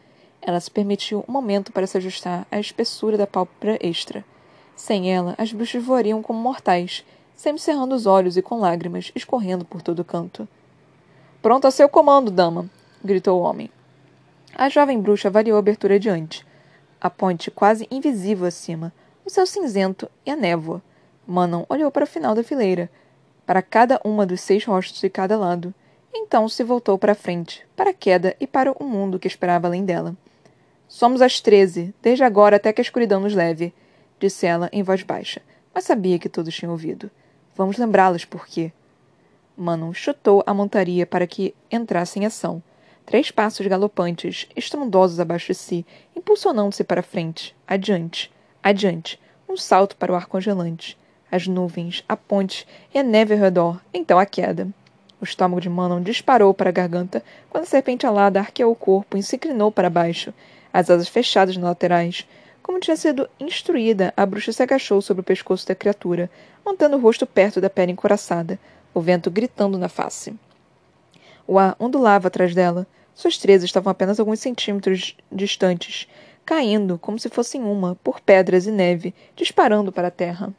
[SPEAKER 1] Ela se permitiu um momento para se ajustar à espessura da pálpebra extra. Sem ela, as bruxas voariam como mortais, sempre cerrando os olhos e com lágrimas escorrendo por todo canto. Pronto a seu comando, dama! gritou o homem. A jovem bruxa variou a abertura adiante. A ponte quase invisível acima, o céu cinzento e a névoa. Manon olhou para o final da fileira. para cada uma dos seis rostos de cada lado. Então se voltou para a frente, para a queda e para o mundo que esperava além dela. Somos as treze, desde agora até que a escuridão nos leve, disse ela em voz baixa, mas sabia que todos tinham ouvido. Vamos lembrá-las por quê. Manon chutou a montaria para que entrasse em ação. Três passos galopantes, estrondosos abaixo de si, impulsionando-se para frente, adiante, adiante, um salto para o ar congelante. As nuvens, a ponte e a neve ao redor, então a queda. O estômago de Manon disparou para a garganta quando a serpente alada arqueou o corpo e se inclinou para baixo, as asas fechadas nas laterais. Como tinha sido instruída, a bruxa se agachou sobre o pescoço da criatura, mantendo o rosto perto da pele encoraçada, o vento gritando na face. O ar ondulava atrás dela. Suas trezas estavam apenas alguns centímetros distantes, caindo, como se fossem uma, por pedras e neve, disparando para a terra.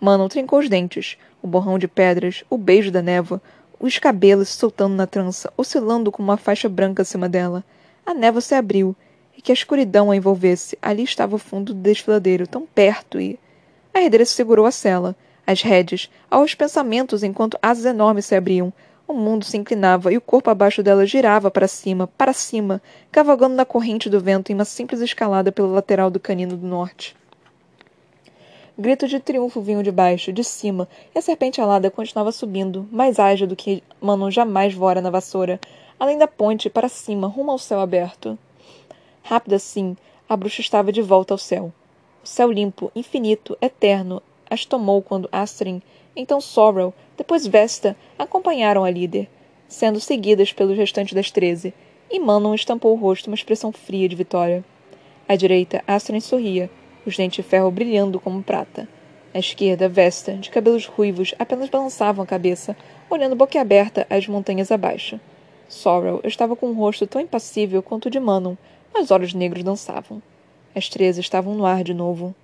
[SPEAKER 1] Manon trincou os dentes, o borrão de pedras, o beijo da névoa, os cabelos soltando na trança, oscilando como uma faixa branca acima dela. A névoa se abriu, e que a escuridão a envolvesse. Ali estava o fundo do desfiladeiro, tão perto, e. A herdeira se segurou a cela, as rédeas, aos pensamentos enquanto asas enormes se abriam, o mundo se inclinava e o corpo abaixo dela girava para cima, para cima, cavalgando na corrente do vento em uma simples escalada pela lateral do canino do norte. Gritos de triunfo vinham de baixo, de cima, e a serpente alada continuava subindo, mais ágil do que Manon jamais vora na vassoura, além da ponte, para cima, rumo ao céu aberto. Rápida assim, a bruxa estava de volta ao céu. O céu limpo, infinito, eterno, as tomou quando Astrid então Sorrel, depois Vesta, acompanharam a líder, sendo seguidas pelos restantes das treze, e Manon estampou o rosto uma expressão fria de vitória. À direita, Astrid sorria, os dentes de ferro brilhando como prata. À esquerda, Vesta, de cabelos ruivos, apenas balançavam a cabeça, olhando boquiaberta as montanhas abaixo. Sorrel estava com um rosto tão impassível quanto o de Manon, mas olhos negros dançavam. As treze estavam no ar de novo.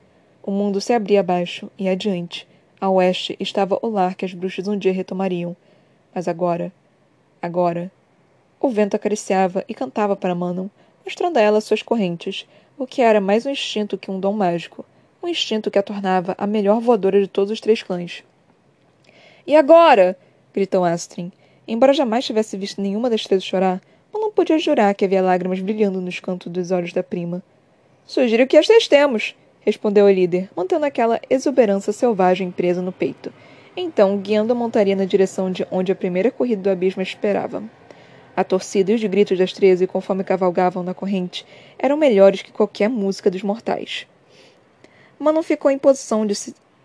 [SPEAKER 1] O mundo se abria abaixo e adiante, a oeste estava o lar que as bruxas um dia retomariam. Mas agora. Agora. O vento acariciava e cantava para Manon, mostrando a ela suas correntes, o que era mais um instinto que um dom mágico. Um instinto que a tornava a melhor voadora de todos os três clãs. E agora? gritou Astrid. Embora jamais tivesse visto nenhuma das três chorar, Manon podia jurar que havia lágrimas brilhando nos cantos dos olhos da prima. Sugiro que as testemos, respondeu a líder, mantendo aquela exuberância selvagem presa no peito. Então, guiando a montaria na direção de onde a primeira corrida do abismo esperava. A torcida e os gritos das treze, conforme cavalgavam na corrente, eram melhores que qualquer música dos mortais. Manon ficou em posição de,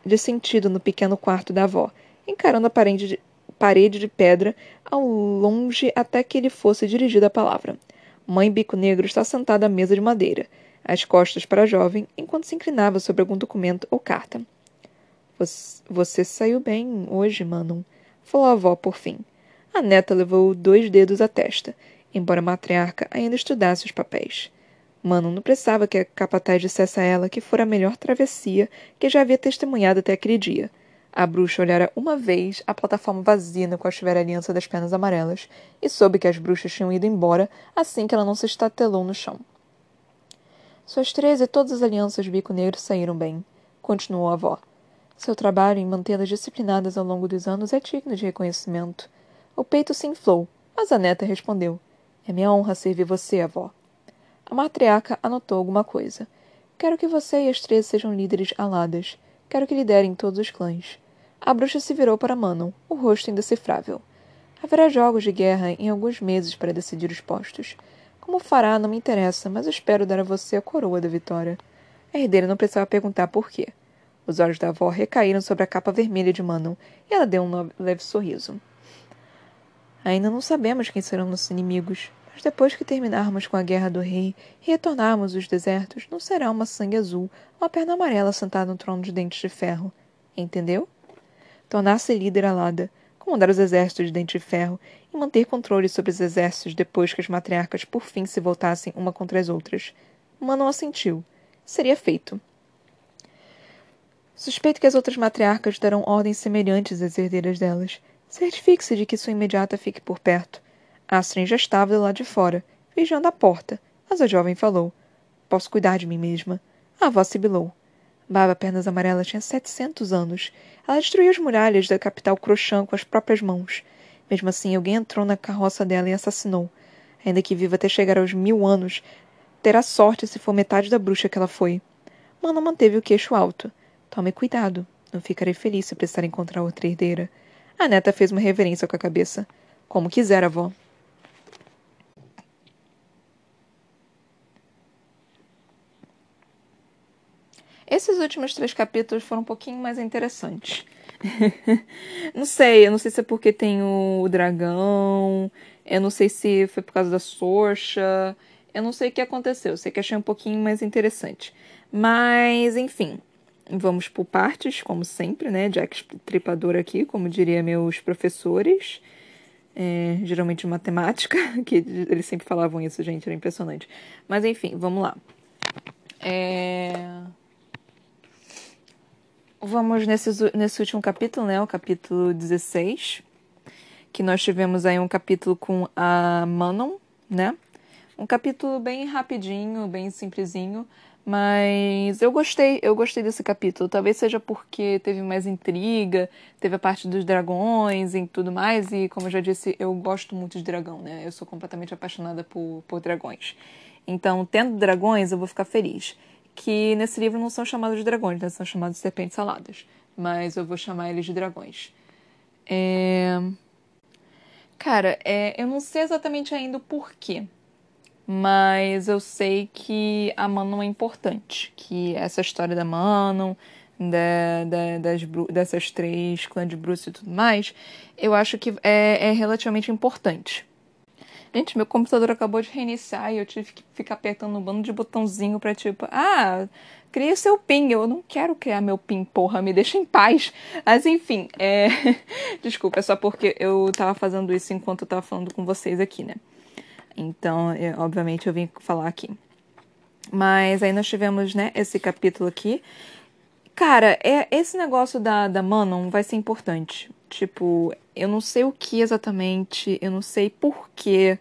[SPEAKER 1] de sentido no pequeno quarto da avó, encarando a parede de, parede de pedra ao longe até que lhe fosse dirigida a palavra. Mãe Bico Negro está sentada à mesa de madeira, as costas para a jovem, enquanto se inclinava sobre algum documento ou carta. Você, saiu bem hoje, Manon, falou a avó por fim. A neta levou dois dedos à testa, embora a matriarca ainda estudasse os papéis. Manon não precisava que a capataz dissesse a ela que fora a melhor travessia que já havia testemunhado até aquele dia. A bruxa olhara uma vez a plataforma vazia na qual estivera a aliança das pernas amarelas e soube que as bruxas tinham ido embora assim que ela não se estatelou no chão. Suas três e todas as alianças bico negro saíram bem, continuou a avó. Seu trabalho em mantê-las disciplinadas ao longo dos anos é digno de reconhecimento. O peito se inflou, mas a neta respondeu: É minha honra servir você, avó. A matriarca anotou alguma coisa. Quero que você e as três sejam líderes aladas. Quero que liderem todos os clãs. A bruxa se virou para Manon, o rosto indecifrável. Haverá jogos de guerra em alguns meses para decidir os postos. Como fará, não me interessa, mas eu espero dar a você a coroa da vitória. A herdeira não precisava perguntar por quê. Os olhos da avó recaíram sobre a capa vermelha de Manon e ela deu um leve sorriso. Ainda não sabemos quem serão nossos inimigos, mas depois que terminarmos com a guerra do rei e retornarmos os desertos, não será uma sangue azul, uma perna amarela sentada no trono de dentes de ferro. Entendeu? Tornar-se líder alada, comandar os exércitos de dente de ferro e manter controle sobre os exércitos depois que as matriarcas por fim se voltassem uma contra as outras. Manon assentiu. Seria feito. Suspeito que as outras matriarcas darão ordens semelhantes às herdeiras delas. Certifique-se de que sua imediata fique por perto. Astrid já estava do lado de fora, vigiando a porta, mas a jovem falou. Posso cuidar de mim mesma. A avó sibilou. Baba Pernas Amarelas tinha 700 anos. Ela destruiu as muralhas da capital Crochã com as próprias mãos. Mesmo assim, alguém entrou na carroça dela e assassinou. Ainda que viva até chegar aos mil anos, terá sorte se for metade da bruxa que ela foi. Mana manteve o queixo alto. Tome cuidado. Não ficarei feliz se precisar encontrar outra herdeira. A neta fez uma reverência com a cabeça. Como quiser, avó. Esses últimos três capítulos foram um pouquinho mais interessantes. não sei, eu não sei se é porque tem o dragão, eu não sei se foi por causa da Sorcha, eu não sei o que aconteceu, eu sei que achei um pouquinho mais interessante. Mas, enfim, vamos por partes, como sempre, né? Jack tripador aqui, como diria meus professores, é, geralmente de matemática, que eles sempre falavam isso, gente, era impressionante. Mas, enfim, vamos lá. É... Vamos nesse, nesse último capítulo, né? O capítulo 16. Que nós tivemos aí um capítulo com a Manon, né? Um capítulo bem rapidinho, bem simplesinho. Mas eu gostei, eu gostei desse capítulo. Talvez seja porque teve mais intriga, teve a parte dos dragões e tudo mais. E como eu já disse, eu gosto muito de dragão, né? Eu sou completamente apaixonada por, por dragões. Então, tendo dragões, eu vou ficar feliz que nesse livro não são chamados de dragões, né? São chamados de serpentes saladas. Mas eu vou chamar eles de dragões. É... Cara, é... eu não sei exatamente ainda o porquê. Mas eu sei que a Manon é importante. Que essa história da Manon, da, da, das, dessas três clãs de Bruce e tudo mais, eu acho que é, é relativamente importante. Gente, meu computador acabou de reiniciar e eu tive que ficar apertando um bando de botãozinho pra tipo, ah, cria seu PIN. Eu não quero criar meu PIN, porra, me deixa em paz. Mas enfim, é. Desculpa, é só porque eu tava fazendo isso enquanto eu tava falando com vocês aqui, né? Então, eu, obviamente, eu vim falar aqui. Mas aí nós tivemos, né, esse capítulo aqui. Cara, é, esse negócio da, da Manon vai ser importante. Tipo, eu não sei o que exatamente, eu não sei porquê.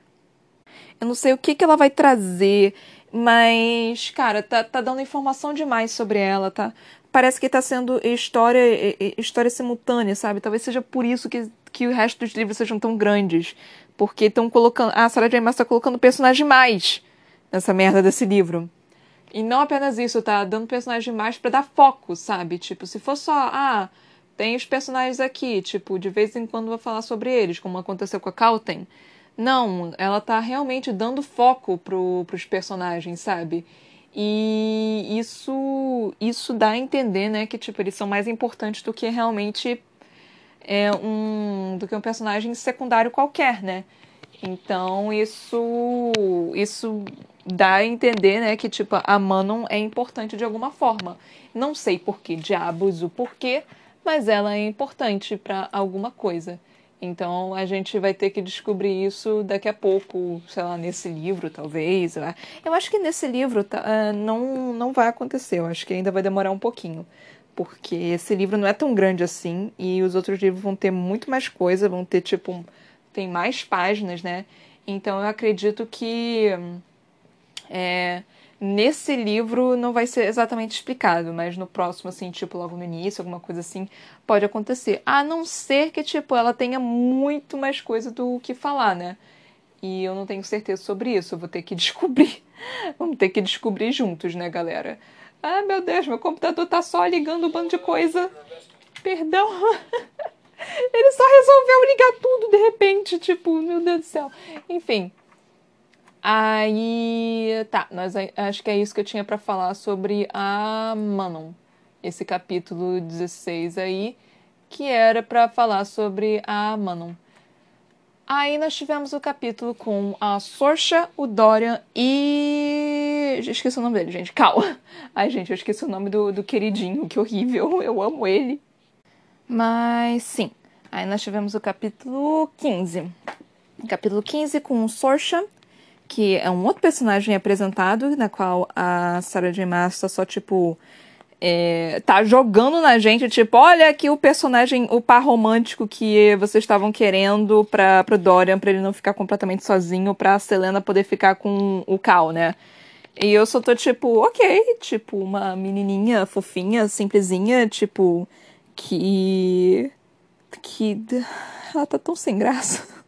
[SPEAKER 1] Eu não sei o que, que ela vai trazer, mas, cara, tá, tá dando informação demais sobre ela, tá? Parece que tá sendo história, história simultânea, sabe? Talvez seja por isso que, que o resto dos livros sejam tão grandes. Porque estão colocando. A Sarah J. Maas tá colocando personagem mais nessa merda desse livro. E não apenas isso, tá dando personagem mais para dar foco, sabe? Tipo, se for só, ah, tem os personagens aqui, tipo, de vez em quando vou falar sobre eles, como aconteceu com a Calten. Não, ela tá realmente dando foco pro, pros personagens, sabe? E isso isso dá a entender, né, que tipo, eles são mais importantes do que realmente é um do que um personagem secundário qualquer, né? Então, isso isso dá a entender, né, que tipo a Manon é importante de alguma forma. Não sei por que diabos o porquê, mas ela é importante para alguma coisa. Então a gente vai ter que descobrir isso daqui a pouco, sei lá, nesse livro, talvez. Eu acho que nesse livro tá, uh, não, não vai acontecer, eu acho que ainda vai demorar um pouquinho. Porque esse livro não é tão grande assim e os outros livros vão ter muito mais coisa, vão ter tipo. tem mais páginas, né? Então eu acredito que. É, Nesse livro não vai ser exatamente explicado, mas no próximo, assim, tipo, logo no início, alguma coisa assim, pode acontecer. A não ser que, tipo, ela tenha muito mais coisa do que falar, né? E eu não tenho certeza sobre isso, eu vou ter que descobrir. Vamos ter que descobrir juntos, né, galera? Ah, meu Deus, meu computador tá só ligando um bando de coisa. Perdão. Ele só resolveu ligar tudo de repente, tipo, meu Deus do céu. Enfim, Aí, tá, nós acho que é isso que eu tinha para falar sobre a Manon. Esse capítulo 16 aí, que era para falar sobre a Manon. Aí nós tivemos o capítulo com a Sorcha, o Dorian e. Esqueci o nome dele, gente. Calma. Ai, gente, eu esqueci o nome do, do queridinho, que horrível. Eu amo ele. Mas sim. Aí nós tivemos o capítulo 15. Capítulo 15 com Sorcha que é um outro personagem apresentado, na qual a Sarah J. Maas tá só, tipo, é, tá jogando na gente, tipo, olha aqui o personagem, o par romântico que vocês estavam querendo pra, pro Dorian, pra ele não ficar completamente sozinho, pra Selena poder ficar com o Cal, né? E eu só tô tipo, ok, tipo, uma menininha fofinha, simplesinha, tipo, que. que. Ela tá tão sem graça.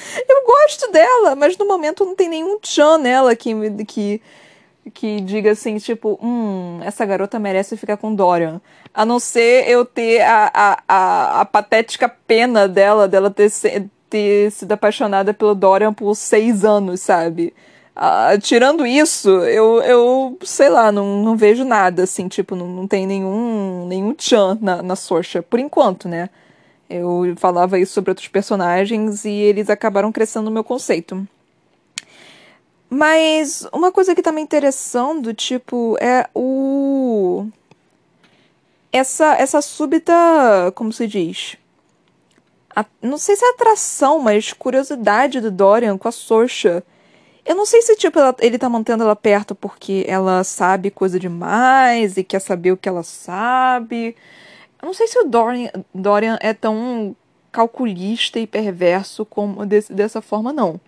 [SPEAKER 1] Eu gosto dela, mas no momento não tem nenhum tchan nela que, que, que diga assim, tipo, hum, essa garota merece ficar com Dorian. A não ser eu ter a, a, a, a patética pena dela, dela ter, ter sido apaixonada pelo Dorian por seis anos, sabe? Uh, tirando isso, eu, eu sei lá, não, não vejo nada, assim, tipo, não, não tem nenhum, nenhum tchan na, na Sorcha, por enquanto, né? Eu falava isso sobre outros personagens e eles acabaram crescendo no meu conceito. Mas uma coisa que tá me interessando, tipo, é o. Essa, essa súbita. Como se diz? A, não sei se é atração, mas curiosidade do Dorian com a Sorcha eu não sei se, tipo, ela, ele tá mantendo ela perto porque ela sabe coisa demais e quer saber o que ela sabe. Eu não sei se o Dorian, Dorian é tão calculista e perverso como desse, dessa forma, não.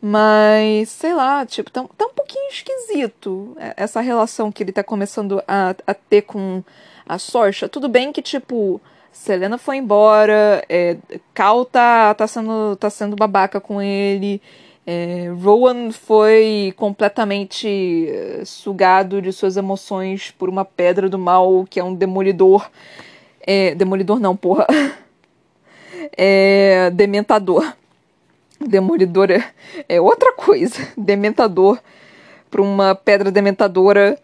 [SPEAKER 1] Mas, sei lá, tipo, tá, tá um pouquinho esquisito essa relação que ele tá começando a, a ter com a Sorcha. Tudo bem que, tipo, Selena foi embora, é, Cal tá, tá, sendo, tá sendo babaca com ele. É, Rowan foi completamente eh, sugado de suas emoções por uma pedra do mal que é um demolidor. É, demolidor não, porra. É, dementador. Demolidor é, é outra coisa. Dementador por uma pedra dementadora.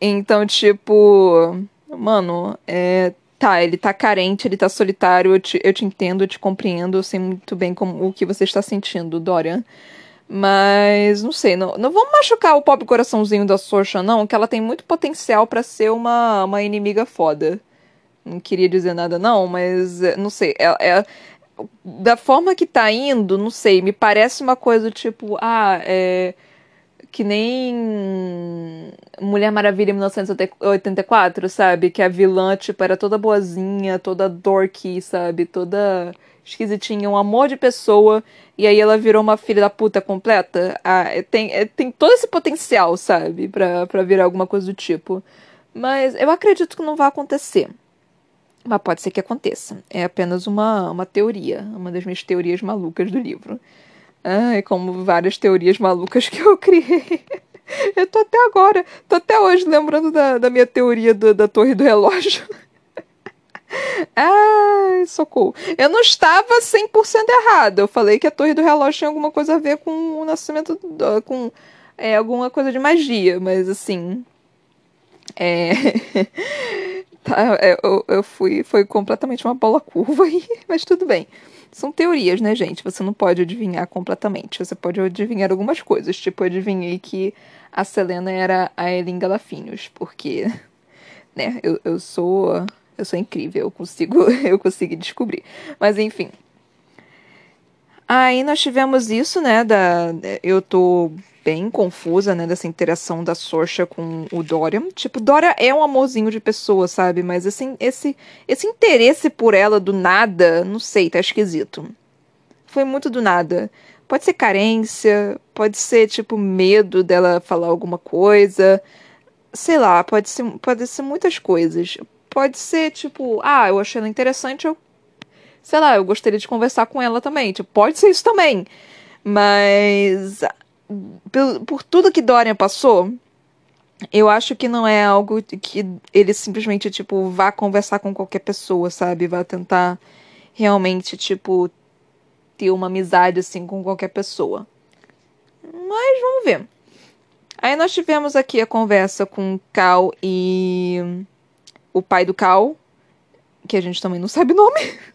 [SPEAKER 1] Então, tipo. Mano, é, tá, ele tá carente, ele tá solitário, eu te, eu te entendo, eu te compreendo, eu sei muito bem como, o que você está sentindo, Dorian. Mas, não sei, não, não vamos machucar o pobre coraçãozinho da Sorcha, não, que ela tem muito potencial para ser uma, uma inimiga foda. Não queria dizer nada, não, mas é, não sei. É, é, da forma que tá indo, não sei, me parece uma coisa tipo, ah, é. Que nem Mulher Maravilha em 1984, sabe? Que a vilã, tipo, era toda boazinha, toda dorky, sabe? Toda esquisitinha, um amor de pessoa, e aí ela virou uma filha da puta completa. Ah, é, tem, é, tem todo esse potencial, sabe, pra, pra virar alguma coisa do tipo. Mas eu acredito que não vai acontecer. Mas pode ser que aconteça. É apenas uma, uma teoria, uma das minhas teorias malucas do livro. Ah, como várias teorias malucas que eu criei. Eu tô até agora, tô até hoje lembrando da, da minha teoria do, da torre do relógio. Ai, socorro. Eu não estava 100% errada. Eu falei que a torre do relógio tinha alguma coisa a ver com o nascimento, do, com é, alguma coisa de magia, mas assim. É. tá, é, eu, eu fui. Foi completamente uma bola curva aí, mas tudo bem. São teorias, né, gente? Você não pode adivinhar completamente. Você pode adivinhar algumas coisas. Tipo, eu adivinhei que a Selena era a Elin Galafinhos, porque, né, eu, eu sou eu sou incrível, eu consigo, eu consigo descobrir. Mas enfim. Aí nós tivemos isso, né? Da, eu tô bem confusa, né? Dessa interação da Sorcha com o Dorian. Tipo, Dora é um amorzinho de pessoa, sabe? Mas assim, esse, esse interesse por ela do nada, não sei, tá esquisito. Foi muito do nada. Pode ser carência, pode ser, tipo, medo dela falar alguma coisa. Sei lá, pode ser, pode ser muitas coisas pode ser tipo, ah, eu achei ela interessante, eu. Sei lá, eu gostaria de conversar com ela também. Tipo, pode ser isso também. Mas. Por, por tudo que Dorian passou, eu acho que não é algo que ele simplesmente, tipo, vá conversar com qualquer pessoa, sabe? Vá tentar realmente, tipo, ter uma amizade, assim, com qualquer pessoa. Mas vamos ver. Aí nós tivemos aqui a conversa com Cal e o pai do Cal, que a gente também não sabe o nome.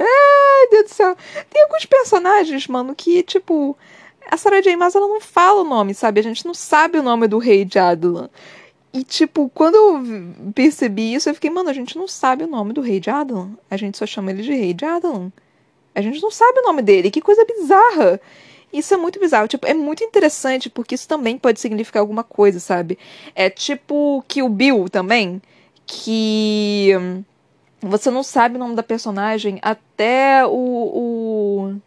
[SPEAKER 1] Ai, Deus do céu. Tem alguns personagens, mano, que, tipo. A Sarah J. Maas, ela não fala o nome, sabe? A gente não sabe o nome do rei de Adelan. E, tipo, quando eu percebi isso, eu fiquei, mano, a gente não sabe o nome do rei de Adelan. A gente só chama ele de rei de Adelan. A gente não sabe o nome dele. Que coisa bizarra. Isso é muito bizarro. Tipo, é muito interessante porque isso também pode significar alguma coisa, sabe? É tipo que o Bill também, que você não sabe o nome da personagem até o, o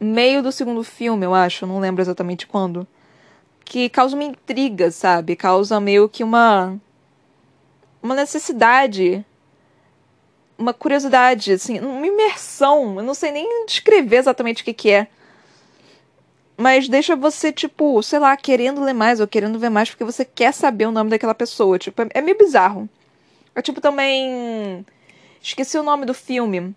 [SPEAKER 1] meio do segundo filme, eu acho. Não lembro exatamente quando. que causa uma intriga, sabe? Causa meio que uma uma necessidade, uma curiosidade, assim, uma imersão. Eu não sei nem descrever exatamente o que, que é. Mas deixa você, tipo, sei lá, querendo ler mais ou querendo ver mais porque você quer saber o nome daquela pessoa. Tipo, é, é meio bizarro. Eu, tipo, também. Esqueci o nome do filme.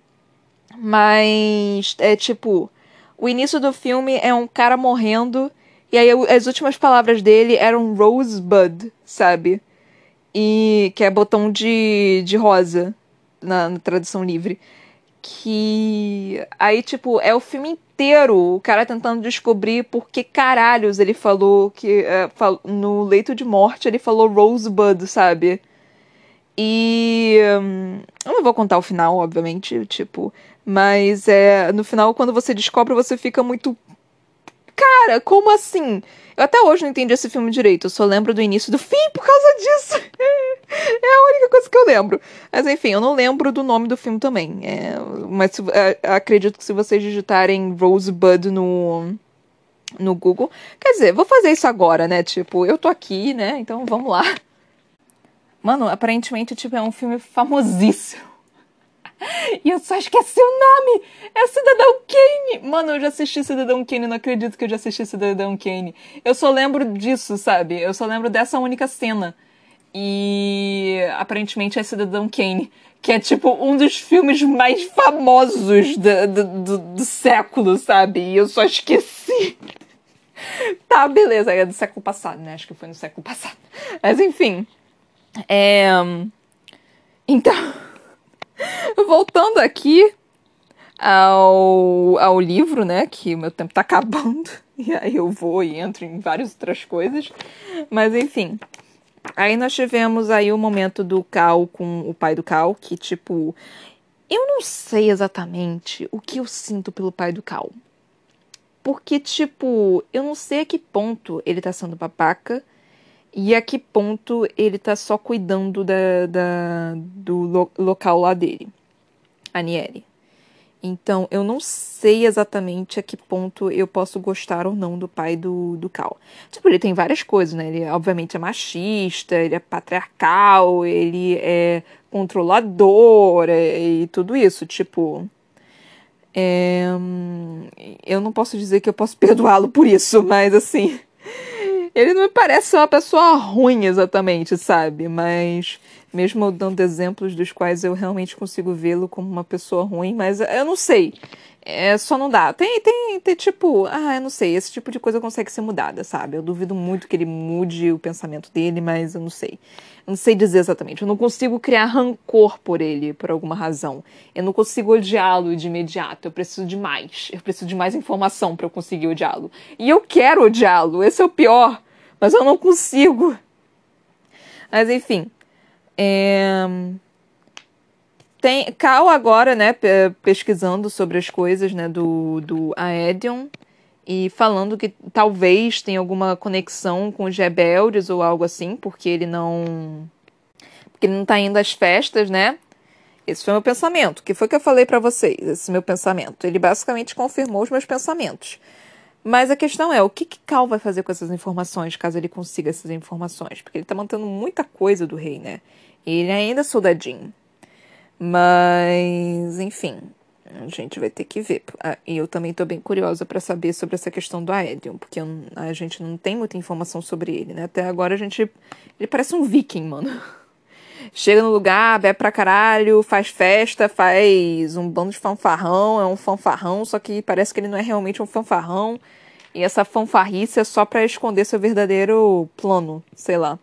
[SPEAKER 1] Mas é tipo. O início do filme é um cara morrendo. E aí as últimas palavras dele eram Rosebud, sabe? E que é botão de, de rosa na, na tradução livre. Que aí, tipo, é o filme inteiro o cara tentando descobrir por que caralhos ele falou que é, no leito de morte ele falou Rosebud, sabe? E hum, eu não vou contar o final, obviamente, tipo, mas é no final quando você descobre você fica muito cara, como assim? Eu até hoje não entendi esse filme direito, eu só lembro do início do fim por causa disso. é a única coisa que eu lembro. Mas enfim, eu não lembro do nome do filme também. É, mas é, acredito que se vocês digitarem Rosebud no, no Google. Quer dizer, vou fazer isso agora, né? Tipo, eu tô aqui, né? Então vamos lá. Mano, aparentemente, tipo, é um filme famosíssimo. E eu só esqueci o nome! É Cidadão Kane! Mano, eu já assisti Cidadão Kane, não acredito que eu já assisti Cidadão Kane. Eu só lembro disso, sabe? Eu só lembro dessa única cena. E aparentemente é Cidadão Kane, que é tipo um dos filmes mais famosos do, do, do, do século, sabe? E eu só esqueci. Tá, beleza, é do século passado, né? Acho que foi no século passado. Mas enfim. É. Então. Voltando aqui ao, ao livro, né? Que o meu tempo tá acabando. E aí eu vou e entro em várias outras coisas. Mas enfim. Aí nós tivemos aí o momento do Cal com o pai do Cal, que tipo. Eu não sei exatamente o que eu sinto pelo pai do Cal. Porque, tipo, eu não sei a que ponto ele tá sendo babaca e a que ponto ele tá só cuidando da, da do lo, local lá dele, Aniele. Então, eu não sei exatamente a que ponto eu posso gostar ou não do pai do, do Cal. Tipo, ele tem várias coisas, né? Ele, obviamente, é machista, ele é patriarcal, ele é controlador é, e tudo isso. Tipo, é, eu não posso dizer que eu posso perdoá-lo por isso, mas assim. Ele não me parece ser uma pessoa ruim exatamente, sabe? Mas mesmo dando exemplos dos quais eu realmente consigo vê-lo como uma pessoa ruim, mas eu não sei. É, só não dá. Tem, tem, tem tipo, ah, eu não sei, esse tipo de coisa consegue ser mudada, sabe? Eu duvido muito que ele mude o pensamento dele, mas eu não sei. Eu não sei dizer exatamente. Eu não consigo criar rancor por ele, por alguma razão. Eu não consigo odiá-lo de imediato. Eu preciso de mais. Eu preciso de mais informação para eu conseguir odiá-lo. E eu quero odiá-lo. Esse é o pior mas eu não consigo. Mas enfim. É... Tem Cal agora, né, pesquisando sobre as coisas, né, do, do Aedion e falando que talvez tenha alguma conexão com os rebeldes ou algo assim, porque ele não porque ele não tá indo às festas, né? Esse foi meu pensamento. O que foi que eu falei para vocês? Esse meu pensamento. Ele basicamente confirmou os meus pensamentos. Mas a questão é, o que, que Cal vai fazer com essas informações, caso ele consiga essas informações? Porque ele tá mantendo muita coisa do rei, né? Ele ainda é soldadinho. Mas, enfim, a gente vai ter que ver. Ah, e eu também tô bem curiosa para saber sobre essa questão do Aedion, porque a gente não tem muita informação sobre ele, né? Até agora a gente. Ele parece um viking, mano. Chega no lugar, bebe pra caralho, faz festa, faz um bando de fanfarrão, é um fanfarrão, só que parece que ele não é realmente um fanfarrão. E essa fanfarrice é só para esconder seu verdadeiro plano, sei lá.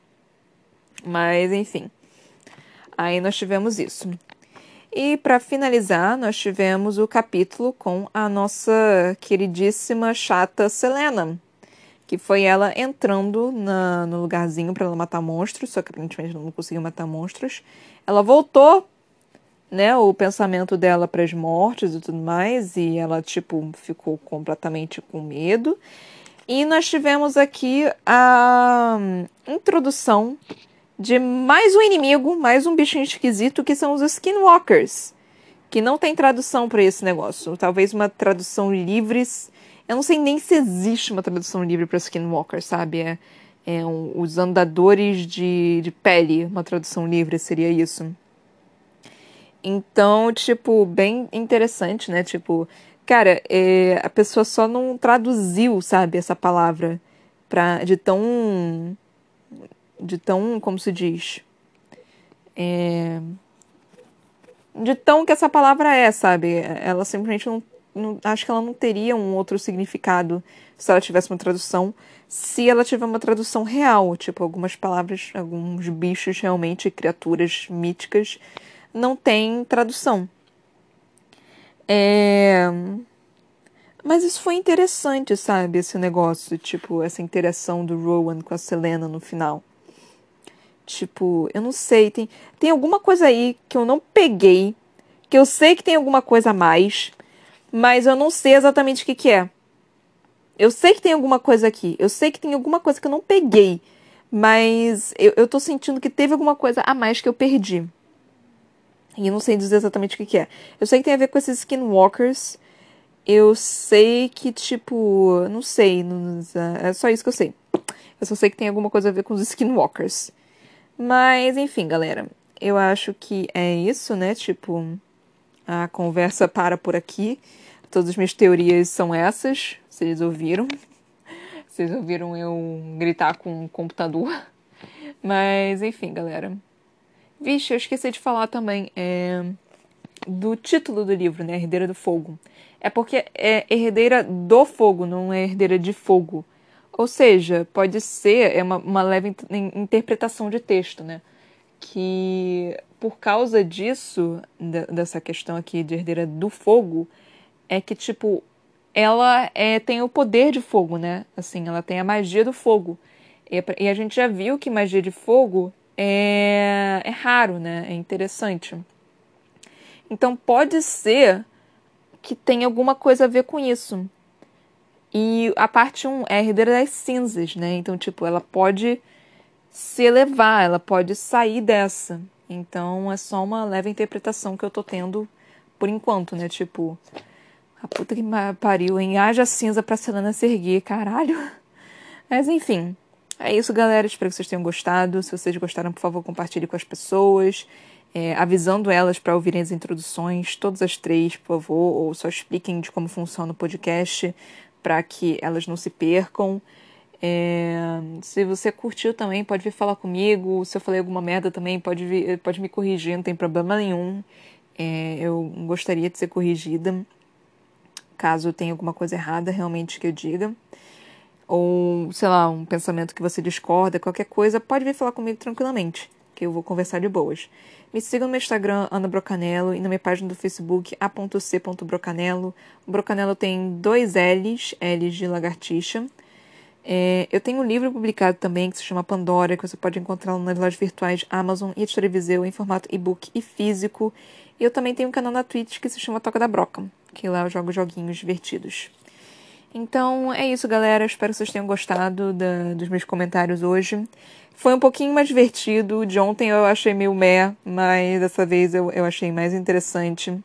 [SPEAKER 1] Mas, enfim. Aí nós tivemos isso. E para finalizar, nós tivemos o capítulo com a nossa queridíssima chata Selena, que foi ela entrando na, no lugarzinho para ela matar monstros, só que aparentemente não conseguiu matar monstros. Ela voltou né, o pensamento dela para as mortes e tudo mais, e ela, tipo, ficou completamente com medo. E nós tivemos aqui a introdução de mais um inimigo, mais um bichinho esquisito, que são os Skinwalkers, que não tem tradução para esse negócio. Talvez uma tradução livres Eu não sei nem se existe uma tradução livre para Skinwalker, sabe? É, é um, os andadores de, de pele, uma tradução livre seria isso. Então, tipo, bem interessante, né? Tipo, cara, é, a pessoa só não traduziu, sabe, essa palavra pra, de tão. de tão. como se diz? É, de tão que essa palavra é, sabe? Ela simplesmente não, não, Acho que ela não teria um outro significado se ela tivesse uma tradução. Se ela tiver uma tradução real, tipo, algumas palavras, alguns bichos realmente, criaturas míticas não tem tradução. É... Mas isso foi interessante, sabe? Esse negócio, tipo, essa interação do Rowan com a Selena no final. Tipo, eu não sei, tem, tem alguma coisa aí que eu não peguei, que eu sei que tem alguma coisa a mais, mas eu não sei exatamente o que, que é. Eu sei que tem alguma coisa aqui, eu sei que tem alguma coisa que eu não peguei, mas eu, eu tô sentindo que teve alguma coisa a mais que eu perdi. E eu não sei dizer exatamente o que, que é. Eu sei que tem a ver com esses skinwalkers. Eu sei que, tipo. Não sei. Não, é só isso que eu sei. Eu só sei que tem alguma coisa a ver com os skinwalkers. Mas, enfim, galera. Eu acho que é isso, né? Tipo, a conversa para por aqui. Todas as minhas teorias são essas. Vocês ouviram? Vocês ouviram eu gritar com o computador? Mas, enfim, galera. Vixe, eu esqueci de falar também é, do título do livro, né? Herdeira do Fogo. É porque é herdeira do fogo, não é herdeira de fogo. Ou seja, pode ser é uma, uma leve interpretação de texto, né? Que por causa disso, dessa questão aqui de herdeira do fogo, é que, tipo, ela é, tem o poder de fogo, né? Assim, ela tem a magia do fogo. E, e a gente já viu que magia de fogo é, é raro, né? É interessante. Então pode ser que tenha alguma coisa a ver com isso. E a parte 1 é a herdeira das cinzas, né? Então, tipo, ela pode se elevar, ela pode sair dessa. Então é só uma leve interpretação que eu tô tendo por enquanto, né? Tipo, a puta que pariu, hein? Haja cinza pra Selena se erguer, caralho. Mas enfim. É isso, galera. Espero que vocês tenham gostado. Se vocês gostaram, por favor, compartilhe com as pessoas, é, avisando elas para ouvirem as introduções, todas as três, por favor, ou só expliquem de como funciona o podcast para que elas não se percam. É, se você curtiu também, pode vir falar comigo. Se eu falei alguma merda também, pode, vir, pode me corrigir, não tem problema nenhum. É, eu gostaria de ser corrigida caso tenha alguma coisa errada realmente que eu diga ou, sei lá, um pensamento que você discorda, qualquer coisa, pode vir falar comigo tranquilamente, que eu vou conversar de boas. Me siga no meu Instagram, Ana Brocanello, e na minha página do Facebook, a.c.brocanello. O Brocanello tem dois L's, L's de lagartixa. É, eu tenho um livro publicado também que se chama Pandora, que você pode encontrar nas lojas virtuais Amazon e Editora Viseu em formato e-book e físico. E eu também tenho um canal na Twitch que se chama Toca da Broca, que lá eu jogo joguinhos divertidos. Então é isso, galera. Espero que vocês tenham gostado da, dos meus comentários hoje. Foi um pouquinho mais divertido. De ontem eu achei meio meh, mas dessa vez eu, eu achei mais interessante.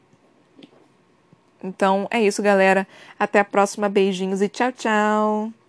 [SPEAKER 1] Então é isso, galera. Até a próxima. Beijinhos e tchau, tchau.